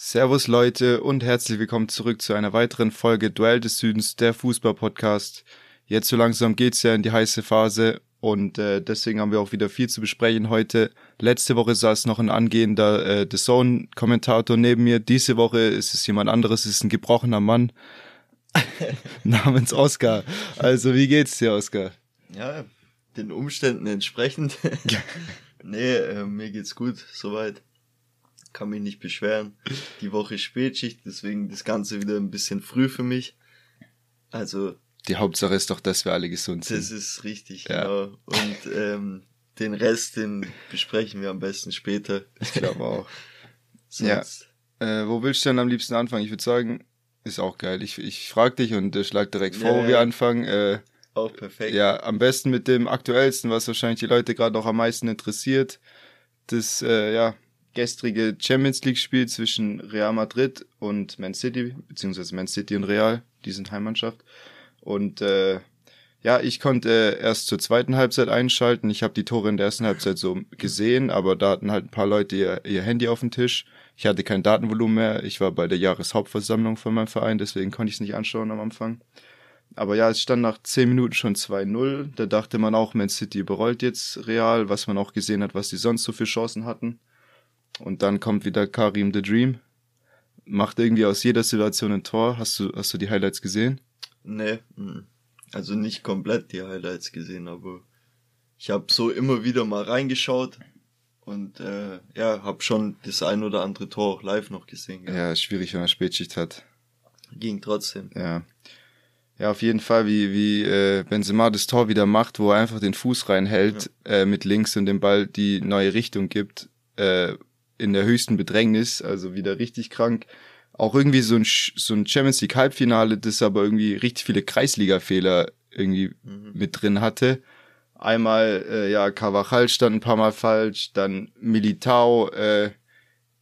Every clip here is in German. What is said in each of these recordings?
Servus Leute und herzlich willkommen zurück zu einer weiteren Folge Duell des Südens, der Fußball-Podcast. Jetzt so langsam geht's ja in die heiße Phase und äh, deswegen haben wir auch wieder viel zu besprechen heute. Letzte Woche saß noch ein angehender äh, The Zone-Kommentator neben mir. Diese Woche ist es jemand anderes, ist ein gebrochener Mann namens Oscar. Also wie geht's dir, Oscar? Ja, den Umständen entsprechend. nee, äh, mir geht's gut, soweit. Kann mich nicht beschweren. Die Woche Spätschicht, deswegen das Ganze wieder ein bisschen früh für mich. Also. Die Hauptsache ist doch, dass wir alle gesund sind. Das ist richtig, ja. genau. Und ähm, den Rest, den besprechen wir am besten später. Ich glaube auch. ja. Äh, wo willst du denn am liebsten anfangen? Ich würde sagen, ist auch geil. Ich, ich frage dich und äh, schlag direkt vor, ja, wo wir anfangen. Äh, auch perfekt. Ja, am besten mit dem aktuellsten, was wahrscheinlich die Leute gerade noch am meisten interessiert. Das, äh, ja, gestrige Champions League Spiel zwischen Real Madrid und Man City, beziehungsweise Man City und Real, die sind Heimmannschaft. Und äh, ja, ich konnte erst zur zweiten Halbzeit einschalten. Ich habe die Tore in der ersten Halbzeit so gesehen, aber da hatten halt ein paar Leute ihr, ihr Handy auf dem Tisch. Ich hatte kein Datenvolumen mehr. Ich war bei der Jahreshauptversammlung von meinem Verein, deswegen konnte ich es nicht anschauen am Anfang. Aber ja, es stand nach zehn Minuten schon 2-0. Da dachte man auch, Man City überrollt jetzt Real, was man auch gesehen hat, was die sonst so für Chancen hatten. Und dann kommt wieder Karim the Dream. Macht irgendwie aus jeder Situation ein Tor. Hast du, hast du die Highlights gesehen? Nee, also nicht komplett die Highlights gesehen, aber ich habe so immer wieder mal reingeschaut und äh, ja, habe schon das ein oder andere Tor auch live noch gesehen. Ja, ja schwierig, wenn man Spätschicht hat. Ging trotzdem. Ja. Ja, auf jeden Fall, wie, wie äh, Benzema das Tor wieder macht, wo er einfach den Fuß reinhält ja. äh, mit links und dem Ball die neue Richtung gibt. Äh, in der höchsten Bedrängnis, also wieder richtig krank. Auch irgendwie so ein, so ein Champions League Halbfinale, das aber irgendwie richtig viele Kreisliga-Fehler irgendwie mhm. mit drin hatte. Einmal, äh, ja, Carvajal stand ein paar Mal falsch, dann Militao, äh,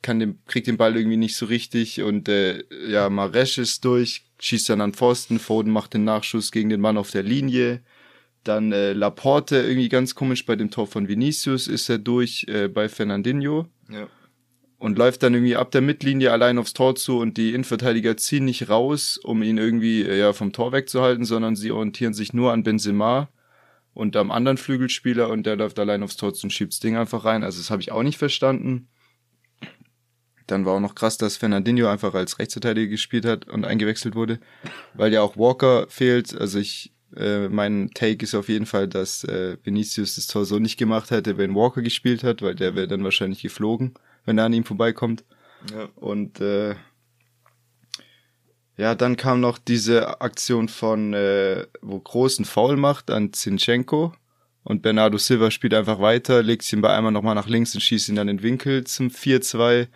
kann den, kriegt den Ball irgendwie nicht so richtig und äh, ja, Maresch ist durch, schießt dann an Pfosten, Foden macht den Nachschuss gegen den Mann auf der Linie. Dann äh, Laporte, irgendwie ganz komisch bei dem Tor von Vinicius ist er durch äh, bei Fernandinho. Ja und läuft dann irgendwie ab der Mittellinie allein aufs Tor zu und die Innenverteidiger ziehen nicht raus, um ihn irgendwie ja vom Tor wegzuhalten, sondern sie orientieren sich nur an Benzema und am anderen Flügelspieler und der läuft allein aufs Tor zu und schiebt das Ding einfach rein. Also das habe ich auch nicht verstanden. Dann war auch noch krass, dass Fernandinho einfach als Rechtsverteidiger gespielt hat und eingewechselt wurde, weil ja auch Walker fehlt. Also ich, äh, mein Take ist auf jeden Fall, dass äh, Vinicius das Tor so nicht gemacht hätte, wenn Walker gespielt hat, weil der wäre dann wahrscheinlich geflogen wenn er an ihm vorbeikommt. Ja. Und äh, ja, dann kam noch diese Aktion von, äh, wo großen Foul macht an Zinchenko. Und Bernardo Silva spielt einfach weiter, legt ihn bei einmal nochmal nach links und schießt ihn dann in den Winkel zum 4-2.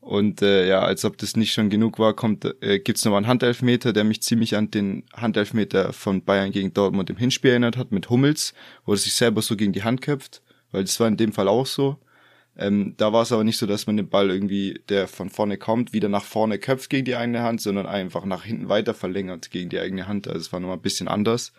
Und äh, ja, als ob das nicht schon genug war, kommt äh, gibt's nochmal einen Handelfmeter, der mich ziemlich an den Handelfmeter von Bayern gegen Dortmund im Hinspiel erinnert hat, mit Hummels, wo er sich selber so gegen die Hand köpft, weil das war in dem Fall auch so. Ähm, da war es aber nicht so, dass man den Ball irgendwie, der von vorne kommt, wieder nach vorne köpft gegen die eigene Hand, sondern einfach nach hinten weiter verlängert gegen die eigene Hand. Also es war nochmal ein bisschen anders.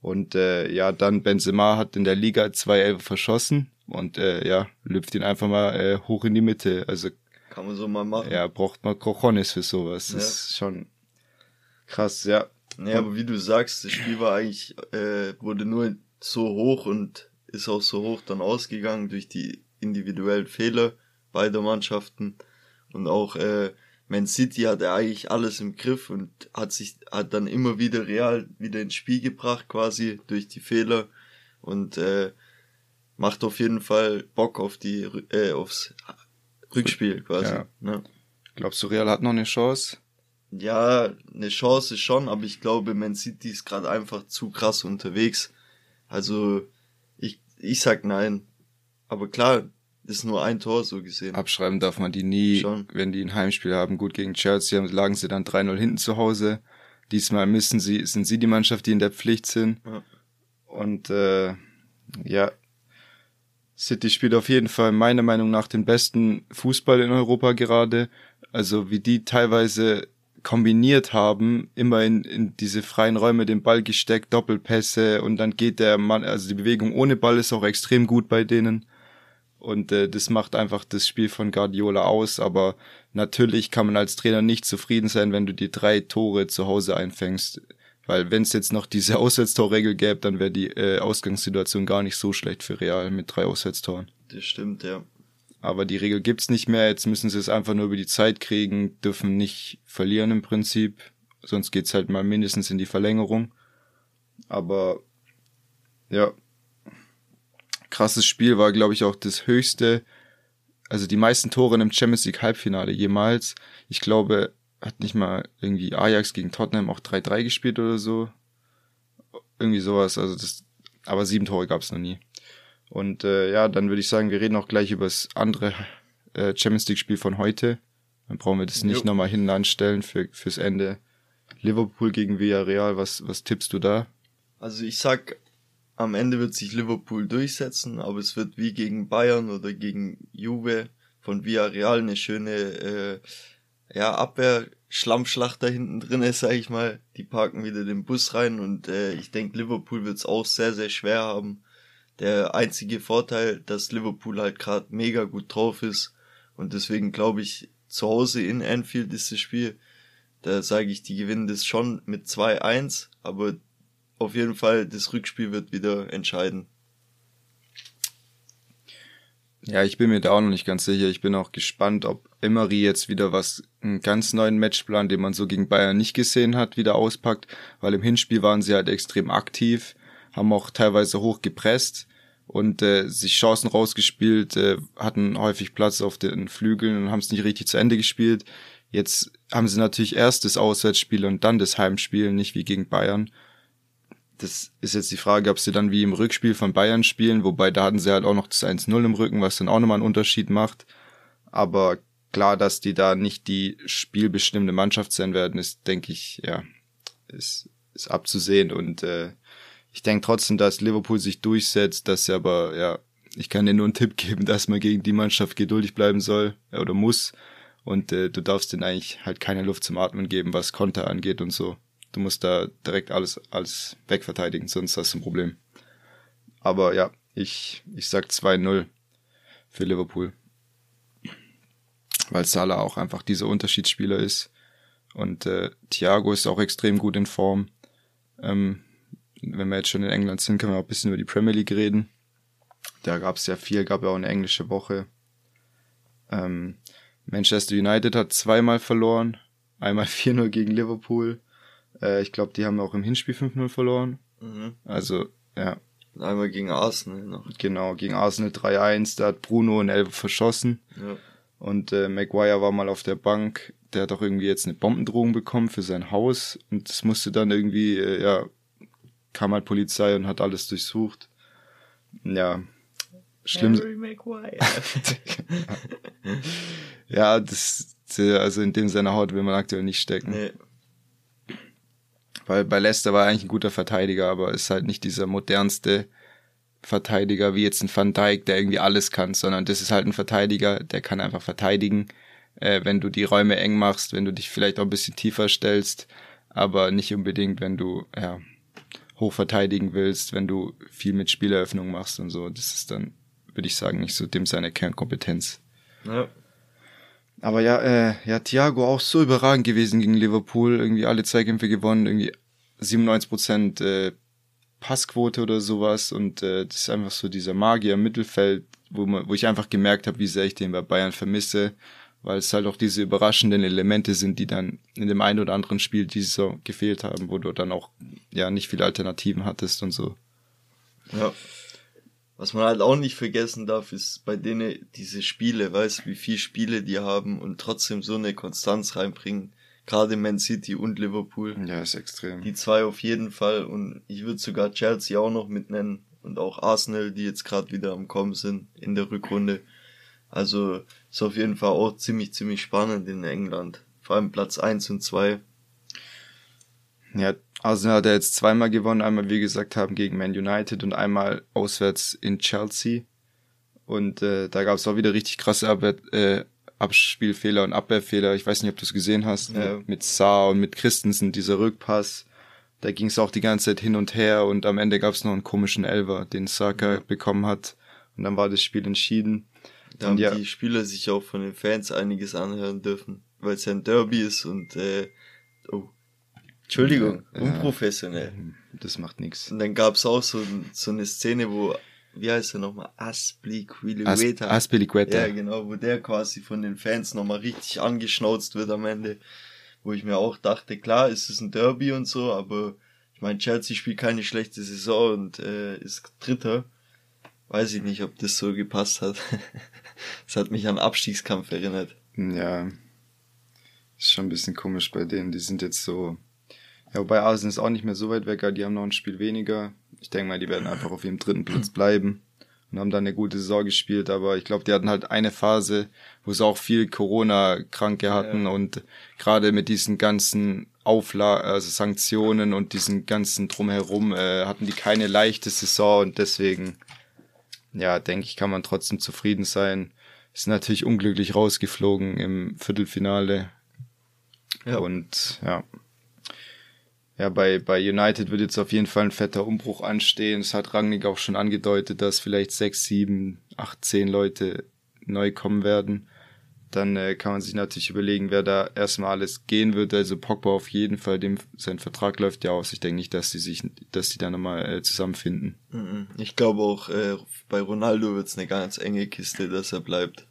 Und äh, ja, dann Benzema hat in der Liga zwei Elfer verschossen und äh, ja, lüpft ihn einfach mal äh, hoch in die Mitte. Also kann man so mal machen. Ja, braucht man Cojones für sowas. Das ja. ist schon krass, ja. Ja, aber wie du sagst, das Spiel war eigentlich, äh, wurde nur so hoch und ist auch so hoch dann ausgegangen durch die individuellen Fehler beider Mannschaften und auch äh, Man City hatte eigentlich alles im Griff und hat sich hat dann immer wieder Real wieder ins Spiel gebracht quasi durch die Fehler und äh, macht auf jeden Fall Bock auf die äh, aufs Rückspiel quasi. Ja. Ne? Glaubst du, Real hat noch eine Chance? Ja, eine Chance schon, aber ich glaube, Man City ist gerade einfach zu krass unterwegs. Also ich ich sag nein. Aber klar, ist nur ein Tor so gesehen. Abschreiben darf man die nie, Schon. wenn die ein Heimspiel haben. Gut, gegen Chelsea lagen sie dann 3-0 hinten zu Hause. Diesmal müssen sie, sind sie die Mannschaft, die in der Pflicht sind. Ja. Und äh, ja, City spielt auf jeden Fall meiner Meinung nach den besten Fußball in Europa gerade. Also wie die teilweise kombiniert haben, immer in, in diese freien Räume den Ball gesteckt, Doppelpässe und dann geht der Mann, also die Bewegung ohne Ball ist auch extrem gut bei denen. Und äh, das macht einfach das Spiel von Guardiola aus, aber natürlich kann man als Trainer nicht zufrieden sein, wenn du die drei Tore zu Hause einfängst. Weil wenn es jetzt noch diese Auswärtstorregel gäbe, dann wäre die äh, Ausgangssituation gar nicht so schlecht für Real mit drei Auswärtstoren. Das stimmt, ja. Aber die Regel gibt's nicht mehr. Jetzt müssen sie es einfach nur über die Zeit kriegen, dürfen nicht verlieren im Prinzip. Sonst geht's halt mal mindestens in die Verlängerung. Aber ja, krasses Spiel war, glaube ich, auch das höchste, also die meisten Tore im Champions League Halbfinale jemals. Ich glaube, hat nicht mal irgendwie Ajax gegen Tottenham auch 3-3 gespielt oder so. Irgendwie sowas, also das, aber sieben Tore gab's noch nie. Und äh, ja, dann würde ich sagen, wir reden auch gleich über das andere äh, Champions League-Spiel von heute. Dann brauchen wir das nicht nochmal hinten anstellen für, fürs Ende. Liverpool gegen Villarreal, was, was tippst du da? Also ich sag, am Ende wird sich Liverpool durchsetzen, aber es wird wie gegen Bayern oder gegen Juve von Villarreal eine schöne äh, ja, Abwehr. Schlammschlacht da hinten drin ist, sag ich mal. Die parken wieder den Bus rein und äh, ich denke, Liverpool wird es auch sehr, sehr schwer haben der einzige Vorteil, dass Liverpool halt gerade mega gut drauf ist. Und deswegen glaube ich, zu Hause in Anfield ist das Spiel. Da sage ich, die gewinnen das schon mit 2-1, aber auf jeden Fall, das Rückspiel wird wieder entscheiden. Ja, ich bin mir da auch noch nicht ganz sicher. Ich bin auch gespannt, ob Emery jetzt wieder was, einen ganz neuen Matchplan, den man so gegen Bayern nicht gesehen hat, wieder auspackt, weil im Hinspiel waren sie halt extrem aktiv, haben auch teilweise hoch gepresst und äh, sich Chancen rausgespielt, äh, hatten häufig Platz auf den Flügeln und haben es nicht richtig zu Ende gespielt. Jetzt haben sie natürlich erst das Auswärtsspiel und dann das Heimspiel, nicht wie gegen Bayern. Das ist jetzt die Frage, ob sie dann wie im Rückspiel von Bayern spielen, wobei da hatten sie halt auch noch das 1-0 im Rücken, was dann auch nochmal einen Unterschied macht. Aber klar, dass die da nicht die spielbestimmende Mannschaft sein werden, ist, denke ich, ja, ist, ist abzusehen und äh, ich denke trotzdem, dass Liverpool sich durchsetzt, dass sie aber, ja, ich kann dir nur einen Tipp geben, dass man gegen die Mannschaft geduldig bleiben soll ja, oder muss. Und äh, du darfst denen eigentlich halt keine Luft zum Atmen geben, was Konter angeht und so. Du musst da direkt alles, alles wegverteidigen, sonst hast du ein Problem. Aber ja, ich, ich sag 2-0 für Liverpool. Weil Salah auch einfach dieser Unterschiedsspieler ist. Und äh, Thiago ist auch extrem gut in Form. Ähm, wenn wir jetzt schon in England sind, können wir auch ein bisschen über die Premier League reden. Da gab es ja viel, gab ja auch eine englische Woche. Ähm, Manchester United hat zweimal verloren, einmal 4-0 gegen Liverpool. Äh, ich glaube, die haben auch im Hinspiel 5-0 verloren. Mhm. Also, ja. Einmal gegen Arsenal noch. Genau, gegen Arsenal 3-1, da hat Bruno einen Elfer verschossen. Ja. Und äh, Maguire war mal auf der Bank, der hat auch irgendwie jetzt eine Bombendrohung bekommen für sein Haus und das musste dann irgendwie, äh, ja, kam halt Polizei und hat alles durchsucht. Ja, schlimm. Harry Maguire. ja, das, also in dem seiner Haut will man aktuell nicht stecken. Nee. Weil bei Leicester war er eigentlich ein guter Verteidiger, aber ist halt nicht dieser modernste Verteidiger wie jetzt ein Van Dijk, der irgendwie alles kann, sondern das ist halt ein Verteidiger, der kann einfach verteidigen, äh, wenn du die Räume eng machst, wenn du dich vielleicht auch ein bisschen tiefer stellst, aber nicht unbedingt, wenn du ja hoch verteidigen willst, wenn du viel mit Spieleröffnung machst und so. Das ist dann, würde ich sagen, nicht so dem seine Kernkompetenz. Ja. Aber ja, äh, ja, Thiago auch so überragend gewesen gegen Liverpool. Irgendwie alle Zweikämpfe gewonnen, irgendwie 97 Prozent äh, Passquote oder sowas. Und äh, das ist einfach so dieser Magier im Mittelfeld, wo, man, wo ich einfach gemerkt habe, wie sehr ich den bei Bayern vermisse weil es halt auch diese überraschenden Elemente sind, die dann in dem einen oder anderen Spiel dieses so gefehlt haben, wo du dann auch ja nicht viele Alternativen hattest und so. Ja. Was man halt auch nicht vergessen darf, ist bei denen diese Spiele, weißt wie viele Spiele die haben und trotzdem so eine Konstanz reinbringen. Gerade Man City und Liverpool. Ja, ist extrem. Die zwei auf jeden Fall und ich würde sogar Chelsea auch noch mit nennen und auch Arsenal, die jetzt gerade wieder am Kommen sind in der Rückrunde. Also ist auf jeden Fall auch ziemlich, ziemlich spannend in England. Vor allem Platz eins und zwei. Ja, Arsenal hat ja jetzt zweimal gewonnen. Einmal, wie gesagt haben, gegen Man United und einmal auswärts in Chelsea. Und äh, da gab es auch wieder richtig krasse Abwehr, äh, Abspielfehler und Abwehrfehler. Ich weiß nicht, ob du es gesehen hast. Ja. Mit, mit Saar und mit Christensen, dieser Rückpass. Da ging es auch die ganze Zeit hin und her und am Ende gab es noch einen komischen Elver, den Saka ja. bekommen hat. Und dann war das Spiel entschieden. Da haben ja. die Spieler sich auch von den Fans einiges anhören dürfen, weil es ja ein Derby ist und äh, oh, Entschuldigung, unprofessionell. Das macht nichts. Und dann gab's auch so, so eine Szene, wo, wie heißt er nochmal, Aspliqueta. As Aspilicueta. Ja, genau, wo der quasi von den Fans nochmal richtig angeschnauzt wird am Ende. Wo ich mir auch dachte, klar, ist es ein Derby und so, aber ich meine, Chelsea spielt keine schlechte Saison und äh, ist Dritter. Weiß ich nicht, ob das so gepasst hat. das hat mich an Abstiegskampf erinnert. Ja. Ist schon ein bisschen komisch bei denen. Die sind jetzt so. Ja, wobei Arsenal ist auch nicht mehr so weit weg, die haben noch ein Spiel weniger. Ich denke mal, die werden einfach auf ihrem dritten Platz bleiben und haben dann eine gute Saison gespielt, aber ich glaube, die hatten halt eine Phase, wo sie auch viel Corona-Kranke hatten ja. und gerade mit diesen ganzen Aufla also Sanktionen und diesen ganzen drumherum äh, hatten die keine leichte Saison und deswegen ja, denke ich, kann man trotzdem zufrieden sein. Ist natürlich unglücklich rausgeflogen im Viertelfinale. Ja. Und ja. Ja, bei, bei United wird jetzt auf jeden Fall ein fetter Umbruch anstehen. Es hat Rangnick auch schon angedeutet, dass vielleicht sechs, sieben, acht, zehn Leute neu kommen werden dann äh, kann man sich natürlich überlegen, wer da erstmal alles gehen wird. Also Pogba auf jeden Fall, dem sein Vertrag läuft ja aus. Ich denke nicht, dass die sich, dass die da nochmal äh, zusammenfinden. Mhm. Ich glaube auch, äh, bei Ronaldo wird's eine ganz enge Kiste, dass er bleibt.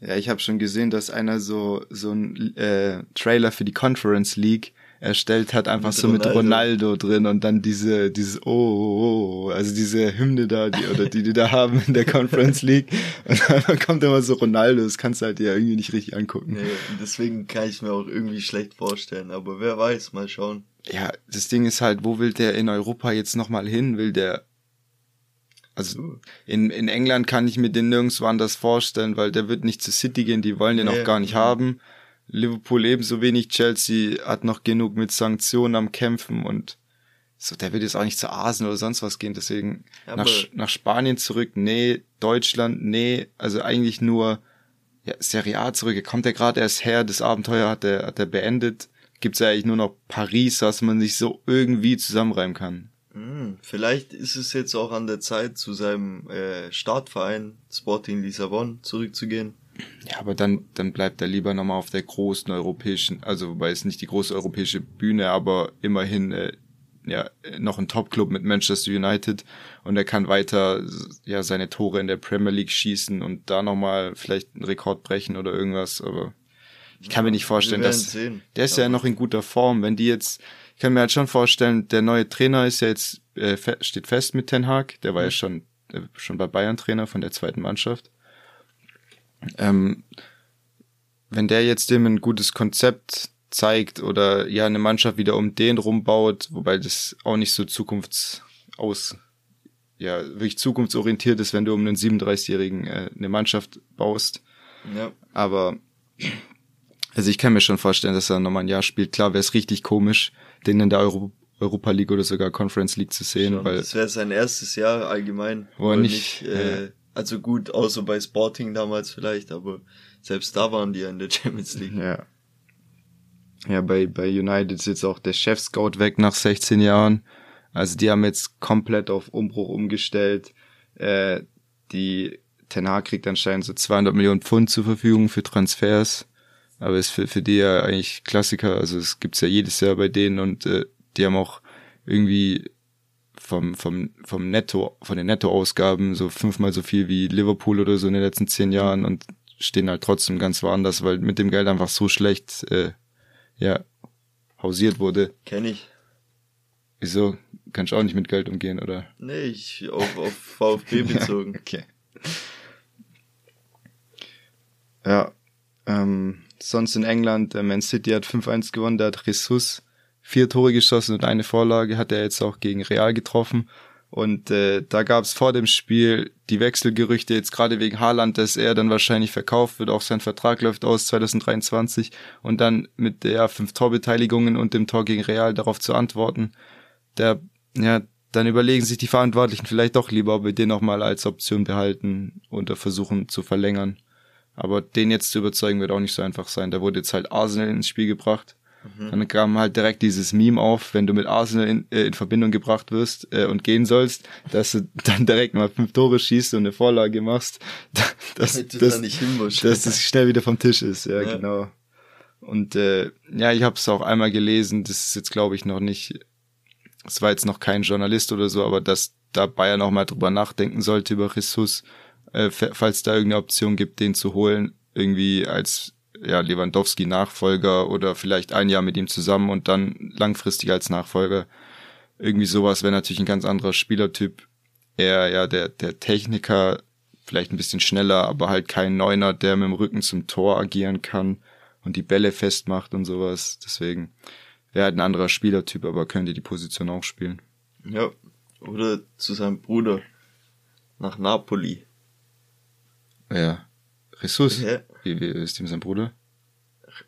Ja, ich habe schon gesehen, dass einer so so ein äh, Trailer für die Conference League erstellt hat, einfach mit so Ronaldo. mit Ronaldo drin und dann diese, dieses oh, oh, oh, also diese Hymne da, die, oder die die da haben in der Conference League und dann kommt immer so Ronaldo, das kannst du halt ja irgendwie nicht richtig angucken. Nee, deswegen kann ich mir auch irgendwie schlecht vorstellen, aber wer weiß, mal schauen. Ja, das Ding ist halt, wo will der in Europa jetzt nochmal hin? Will der also in, in England kann ich mir den nirgendwo anders vorstellen, weil der wird nicht zur City gehen, die wollen den nee. auch gar nicht haben. Liverpool ebenso wenig, Chelsea hat noch genug mit Sanktionen am Kämpfen und so, der wird jetzt auch nicht zu Arsenal oder sonst was gehen, deswegen nach, nach Spanien zurück, nee, Deutschland, nee, also eigentlich nur ja, Serie A zurück, kommt er gerade erst her, das Abenteuer hat er, hat er beendet, gibt's ja eigentlich nur noch Paris, was man sich so irgendwie zusammenreimen kann. Hm, vielleicht ist es jetzt auch an der Zeit, zu seinem äh, Startverein Sporting Lissabon zurückzugehen. Ja, aber dann, dann bleibt er lieber nochmal auf der großen europäischen, also wobei es nicht die große europäische Bühne, aber immerhin äh, ja noch ein Top-Club mit Manchester United und er kann weiter ja seine Tore in der Premier League schießen und da nochmal vielleicht einen Rekord brechen oder irgendwas, aber ich kann mir nicht vorstellen, dass sehen. der ist ja. ja noch in guter Form. Wenn die jetzt, ich kann mir halt schon vorstellen, der neue Trainer ist ja jetzt äh, steht fest mit Ten Hag, der war ja schon äh, schon bei Bayern Trainer von der zweiten Mannschaft ähm, wenn der jetzt dem ein gutes Konzept zeigt oder ja eine Mannschaft wieder um den rumbaut, wobei das auch nicht so zukunftsaus, ja, wirklich zukunftsorientiert ist, wenn du um einen 37-Jährigen äh, eine Mannschaft baust. Ja. Aber also ich kann mir schon vorstellen, dass er nochmal ein Jahr spielt. Klar wäre es richtig komisch, den in der Euro Europa League oder sogar Conference League zu sehen, schon, weil das wäre sein erstes Jahr allgemein, wo er nicht, nicht äh, also gut, außer bei Sporting damals vielleicht, aber selbst da waren die ja in der Champions League. Ja. Ja, bei, bei United ist jetzt auch der Chef-Scout weg nach 16 Jahren. Also die haben jetzt komplett auf Umbruch umgestellt. Äh, die Ten Hag kriegt anscheinend so 200 Millionen Pfund zur Verfügung für Transfers. Aber ist für, für die ja eigentlich Klassiker. Also es gibt's ja jedes Jahr bei denen und äh, die haben auch irgendwie vom, vom, vom Netto, von den Nettoausgaben so fünfmal so viel wie Liverpool oder so in den letzten zehn Jahren und stehen halt trotzdem ganz woanders, weil mit dem Geld einfach so schlecht, äh, ja, hausiert wurde. Kenn ich. Wieso? Kannst du auch nicht mit Geld umgehen, oder? Nee, ich auf, auf VfB bezogen. ja, okay. Ja, ähm, sonst in England, äh, Man City hat 5-1 gewonnen, der hat Jesus vier Tore geschossen und eine Vorlage hat er jetzt auch gegen Real getroffen. Und äh, da gab es vor dem Spiel die Wechselgerüchte jetzt gerade wegen Haaland, dass er dann wahrscheinlich verkauft wird. Auch sein Vertrag läuft aus 2023 und dann mit der fünf Torbeteiligungen und dem Tor gegen Real darauf zu antworten. Der, ja, dann überlegen sich die Verantwortlichen vielleicht doch lieber, ob wir den nochmal als Option behalten und versuchen zu verlängern. Aber den jetzt zu überzeugen wird auch nicht so einfach sein. Da wurde jetzt halt Arsenal ins Spiel gebracht Mhm. Dann kam halt direkt dieses Meme auf, wenn du mit Arsenal in, äh, in Verbindung gebracht wirst äh, und gehen sollst, dass du dann direkt mal fünf Tore schießt und eine Vorlage machst, dass, dass, dass, dass es schnell wieder vom Tisch ist. Ja, ja. genau. Und äh, ja, ich habe es auch einmal gelesen, das ist jetzt glaube ich noch nicht, es war jetzt noch kein Journalist oder so, aber dass da Bayern auch mal drüber nachdenken sollte über Jesus, äh, falls da irgendeine Option gibt, den zu holen, irgendwie als ja, Lewandowski-Nachfolger oder vielleicht ein Jahr mit ihm zusammen und dann langfristig als Nachfolger. Irgendwie sowas wäre natürlich ein ganz anderer Spielertyp. Er, ja, der, der Techniker, vielleicht ein bisschen schneller, aber halt kein Neuner, der mit dem Rücken zum Tor agieren kann und die Bälle festmacht und sowas. Deswegen wäre halt ein anderer Spielertyp, aber könnte die Position auch spielen. Ja, oder zu seinem Bruder nach Napoli. Ja. Jesus? Ja. Wie, wie ist ihm sein Bruder?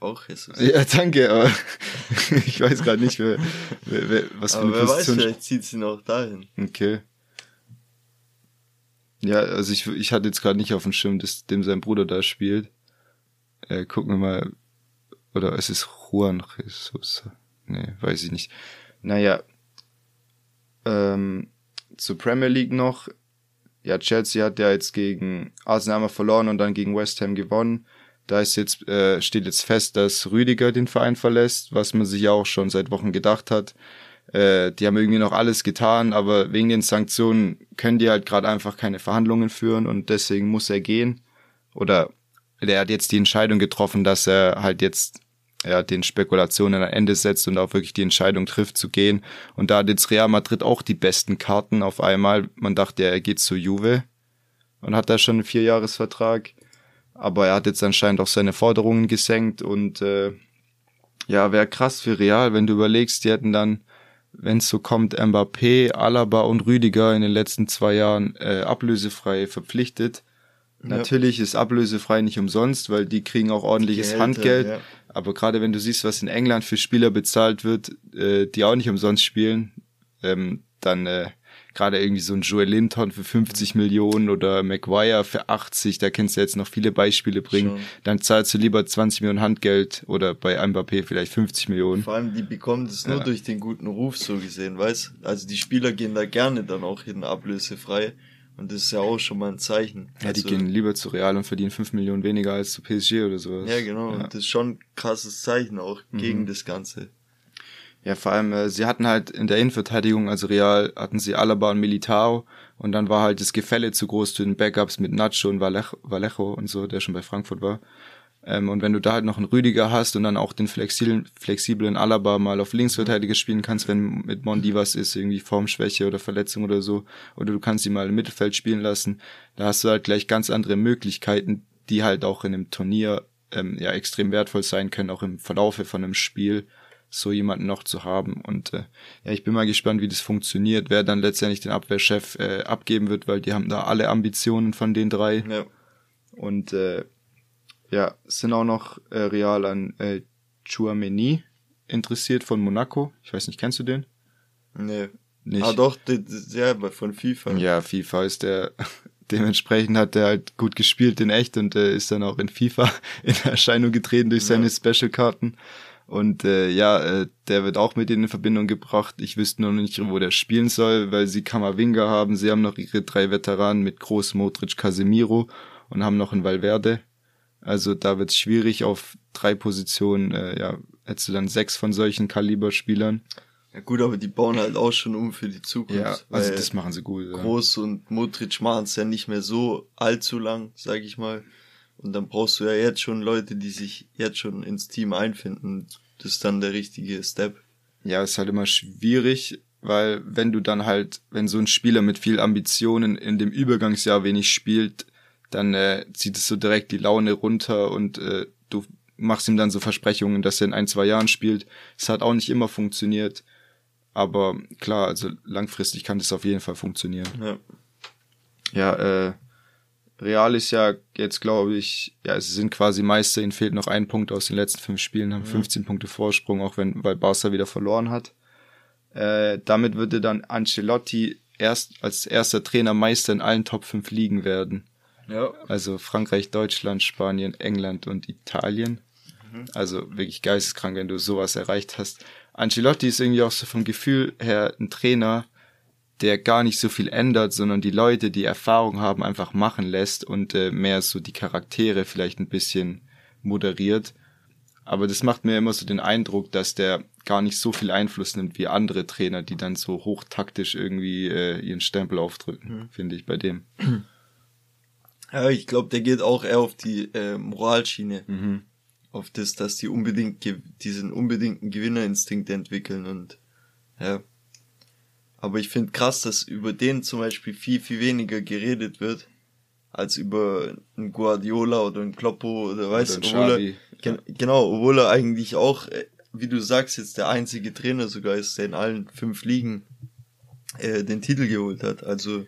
Auch Jesus. Ja, danke, aber ich weiß gerade nicht, wer, wer, wer, was für aber eine wer Position. weiß, vielleicht zieht sie noch dahin. Okay. Ja, also ich, ich hatte jetzt gerade nicht auf dem Schirm, dass dem sein Bruder da spielt. Äh, gucken wir mal. Oder es ist Juan Jesus. Nee, weiß ich nicht. Naja. Ähm, zur Premier League noch ja, Chelsea hat ja jetzt gegen Arsenal verloren und dann gegen West Ham gewonnen. Da ist jetzt, äh, steht jetzt fest, dass Rüdiger den Verein verlässt, was man sich ja auch schon seit Wochen gedacht hat. Äh, die haben irgendwie noch alles getan, aber wegen den Sanktionen können die halt gerade einfach keine Verhandlungen führen und deswegen muss er gehen. Oder der hat jetzt die Entscheidung getroffen, dass er halt jetzt ja, den Spekulationen ein Ende setzt und auch wirklich die Entscheidung trifft zu gehen. Und da hat jetzt Real Madrid auch die besten Karten auf einmal. Man dachte, er geht zu Juve und hat da schon einen Vierjahresvertrag. Aber er hat jetzt anscheinend auch seine Forderungen gesenkt und äh, ja, wäre krass für Real, wenn du überlegst, die hätten dann, wenn es so kommt, Mbappé, Alaba und Rüdiger in den letzten zwei Jahren äh, ablösefrei verpflichtet. Ja. Natürlich ist ablösefrei nicht umsonst, weil die kriegen auch ordentliches Geld, Handgeld. Ja. Aber gerade wenn du siehst, was in England für Spieler bezahlt wird, äh, die auch nicht umsonst spielen, ähm, dann äh, gerade irgendwie so ein Joel Linton für 50 Millionen oder Maguire für 80, da kannst du jetzt noch viele Beispiele bringen. Schon. Dann zahlst du lieber 20 Millionen Handgeld oder bei Mbappé vielleicht 50 Millionen. Vor allem, die bekommen das nur ja. durch den guten Ruf so gesehen, weißt? Also die Spieler gehen da gerne dann auch hin ablösefrei. Und das ist ja auch schon mal ein Zeichen. Ja, die also, gehen lieber zu Real und verdienen fünf Millionen weniger als zu PSG oder sowas. Ja, genau. Ja. Und das ist schon ein krasses Zeichen auch mhm. gegen das Ganze. Ja, vor allem, äh, sie hatten halt in der Innenverteidigung, also Real, hatten sie Alaba und Militao und dann war halt das Gefälle zu groß zu den Backups mit Nacho und Vallejo, Vallejo und so, der schon bei Frankfurt war. Ähm, und wenn du da halt noch einen Rüdiger hast und dann auch den flexiblen, flexiblen Alaba mal auf Linksverteidiger spielen kannst, wenn mit Mondi was ist, irgendwie Formschwäche oder Verletzung oder so, oder du kannst ihn mal im Mittelfeld spielen lassen, da hast du halt gleich ganz andere Möglichkeiten, die halt auch in einem Turnier ähm, ja extrem wertvoll sein können, auch im Verlaufe von einem Spiel so jemanden noch zu haben. Und äh, ja, ich bin mal gespannt, wie das funktioniert, wer dann letztendlich den Abwehrchef äh, abgeben wird, weil die haben da alle Ambitionen von den drei. Ja. Und äh, ja, sind auch noch äh, Real an äh, Chouameni interessiert von Monaco. Ich weiß nicht, kennst du den? Nee. Nicht. Ah doch, der, der von FIFA. Ja, FIFA ist der, dementsprechend hat er halt gut gespielt in echt und äh, ist dann auch in FIFA in Erscheinung getreten durch seine ja. Special-Karten. Und äh, ja, äh, der wird auch mit denen in Verbindung gebracht. Ich wüsste noch nicht, wo der spielen soll, weil sie Kamavinga haben. Sie haben noch ihre drei Veteranen mit Groß, Modric, Casemiro und haben noch einen Valverde. Also da wird es schwierig auf drei Positionen, äh, ja, hättest du dann sechs von solchen Kaliberspielern. Ja gut, aber die bauen halt auch schon um für die Zukunft. Ja, also das machen sie gut. Ja. Groß und Modric machen es ja nicht mehr so allzu lang, sag ich mal. Und dann brauchst du ja jetzt schon Leute, die sich jetzt schon ins Team einfinden. Das ist dann der richtige Step. Ja, ist halt immer schwierig, weil wenn du dann halt, wenn so ein Spieler mit viel Ambitionen in dem Übergangsjahr wenig spielt, dann äh, zieht es so direkt die Laune runter und äh, du machst ihm dann so Versprechungen, dass er in ein, zwei Jahren spielt. Es hat auch nicht immer funktioniert. Aber klar, also langfristig kann das auf jeden Fall funktionieren. Ja, ja äh, Real ist ja jetzt, glaube ich, ja, sie sind quasi Meister, ihnen fehlt noch ein Punkt aus den letzten fünf Spielen, haben ja. 15 Punkte Vorsprung, auch wenn, weil Barca wieder verloren hat. Äh, damit würde dann Ancelotti erst als erster Trainer Meister in allen Top 5 Ligen werden. Ja. Also Frankreich, Deutschland, Spanien, England und Italien. Mhm. Also wirklich geisteskrank, wenn du sowas erreicht hast. Ancelotti ist irgendwie auch so vom Gefühl her ein Trainer, der gar nicht so viel ändert, sondern die Leute, die Erfahrung haben, einfach machen lässt und äh, mehr so die Charaktere vielleicht ein bisschen moderiert. Aber das macht mir immer so den Eindruck, dass der gar nicht so viel Einfluss nimmt wie andere Trainer, die dann so hochtaktisch irgendwie äh, ihren Stempel aufdrücken, mhm. finde ich bei dem. Ja, ich glaube, der geht auch eher auf die äh, Moralschiene. Mhm. Auf das, dass die unbedingt diesen unbedingten Gewinnerinstinkt entwickeln und ja. Aber ich finde krass, dass über den zum Beispiel viel, viel weniger geredet wird, als über einen Guardiola oder einen Kloppo oder weiß, oder obwohl er, gen genau, obwohl er eigentlich auch, äh, wie du sagst, jetzt der einzige Trainer sogar ist, der in allen fünf Ligen äh, den Titel geholt hat. Also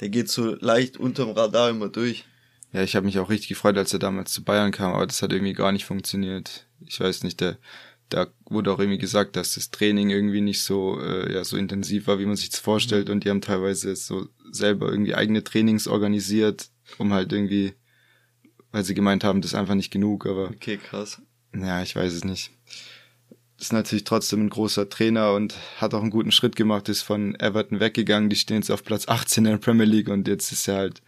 der geht so leicht unterm Radar immer durch. Ja, ich habe mich auch richtig gefreut, als er damals zu Bayern kam, aber das hat irgendwie gar nicht funktioniert. Ich weiß nicht, der da wurde auch irgendwie gesagt, dass das Training irgendwie nicht so äh, ja so intensiv war, wie man sich das vorstellt mhm. und die haben teilweise so selber irgendwie eigene Trainings organisiert, um halt irgendwie weil sie gemeint haben, das ist einfach nicht genug, aber Okay, krass. Ja, ich weiß es nicht. Ist natürlich trotzdem ein großer Trainer und hat auch einen guten Schritt gemacht, ist von Everton weggegangen, die stehen jetzt auf Platz 18 in der Premier League und jetzt ist er halt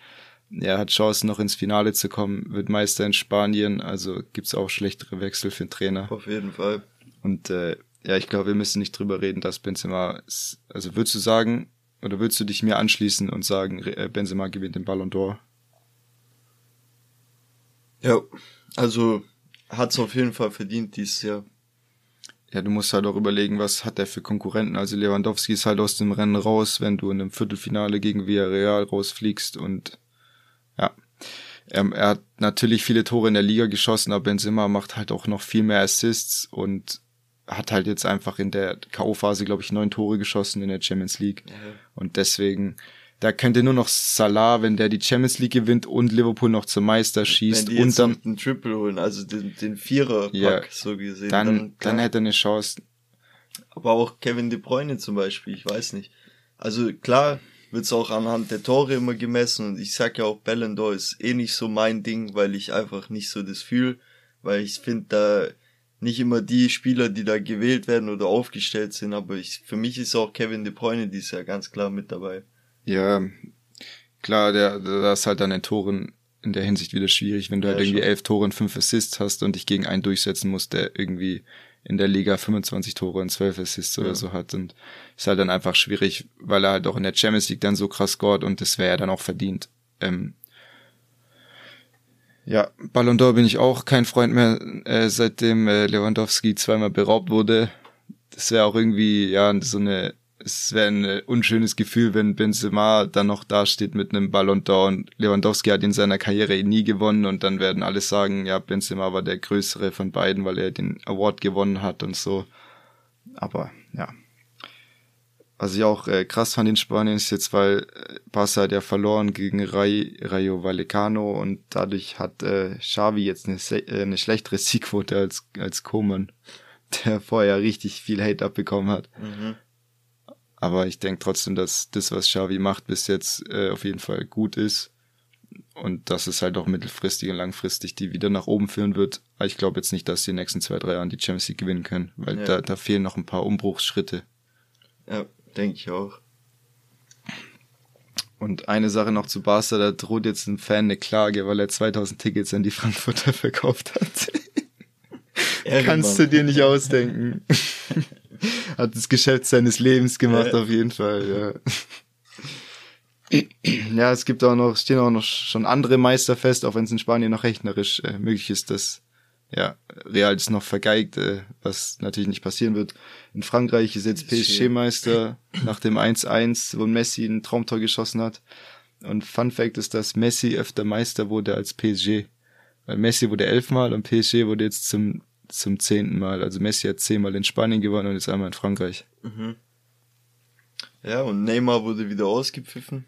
er hat Chancen noch ins Finale zu kommen, wird Meister in Spanien, also gibt's auch schlechtere Wechsel für den Trainer. Auf jeden Fall. Und äh, ja, ich glaube, wir müssen nicht drüber reden, dass Benzema, also würdest du sagen, oder würdest du dich mir anschließen und sagen, äh, Benzema gewinnt den Ballon d'Or? Ja, also hat's auf jeden Fall verdient dieses Jahr. Ja, du musst halt auch überlegen, was hat er für Konkurrenten. Also Lewandowski ist halt aus dem Rennen raus, wenn du in einem Viertelfinale gegen Villarreal rausfliegst und ja, er, er hat natürlich viele Tore in der Liga geschossen, aber Benzema macht halt auch noch viel mehr Assists und hat halt jetzt einfach in der K.O.-Phase, glaube ich, neun Tore geschossen in der Champions League. Ja. Und deswegen, da könnte nur noch Salah, wenn der die Champions League gewinnt und Liverpool noch zum Meister schießt wenn die und dann einen Triple holen, also den, den Vierer ja, so gesehen, dann, dann, dann hätte er eine Chance. Aber auch Kevin De Bruyne zum Beispiel, ich weiß nicht. Also klar wird's auch anhand der Tore immer gemessen und ich sag ja auch Ballon d'Or ist eh nicht so mein Ding, weil ich einfach nicht so das fühl, weil ich finde da nicht immer die Spieler, die da gewählt werden oder aufgestellt sind, aber ich, für mich ist auch Kevin De Bruyne dieses Jahr ganz klar mit dabei. Ja, klar, der, der ist halt an den Toren in der Hinsicht wieder schwierig, wenn du ja, halt irgendwie schon. elf Tore und fünf Assists hast und dich gegen einen durchsetzen musst, der irgendwie in der Liga 25 Tore und 12 Assists ja. oder so hat und ist halt dann einfach schwierig, weil er halt auch in der Champions League dann so krass scored und das wäre ja dann auch verdient. Ähm, ja, Ballon d'Or bin ich auch kein Freund mehr, äh, seitdem äh, Lewandowski zweimal beraubt wurde. Das wäre auch irgendwie, ja, so eine, es wäre ein unschönes Gefühl, wenn Benzema dann noch dasteht mit einem Ballon d'Or und Lewandowski hat in seiner Karriere nie gewonnen und dann werden alle sagen, ja, Benzema war der größere von beiden, weil er den Award gewonnen hat und so. Aber, ja, was ich auch äh, krass fand in Spanien ist jetzt, weil äh, Barca hat ja verloren gegen Ray, Rayo Vallecano und dadurch hat äh, Xavi jetzt eine, äh, eine schlechtere Siegquote als, als Koman, der vorher richtig viel Hate abbekommen hat. Mhm. Aber ich denke trotzdem, dass das, was Xavi macht, bis jetzt äh, auf jeden Fall gut ist. Und dass es halt auch mittelfristig und langfristig die wieder nach oben führen wird. Aber ich glaube jetzt nicht, dass die nächsten zwei, drei Jahren die Champions League gewinnen können, weil ja. da, da fehlen noch ein paar Umbruchsschritte. Ja, Denke ich auch. Und eine Sache noch zu Barca, da droht jetzt ein Fan eine Klage, weil er 2000 Tickets an die Frankfurter verkauft hat. Kannst du dir nicht ausdenken. hat das Geschäft seines Lebens gemacht, ja. auf jeden Fall, ja. ja, es gibt auch noch, stehen auch noch schon andere Meister fest, auch wenn es in Spanien noch rechnerisch äh, möglich ist, dass ja, Real ist noch vergeigt, äh, was natürlich nicht passieren wird. In Frankreich ist jetzt PSG-Meister nach dem 1-1, wo Messi ein Traumtor geschossen hat. Und Fun Fact ist, dass Messi öfter Meister wurde als PSG. Weil Messi wurde elfmal und PSG wurde jetzt zum, zum zehnten Mal. Also Messi hat zehnmal in Spanien gewonnen und jetzt einmal in Frankreich. Mhm. Ja, und Neymar wurde wieder ausgepfiffen.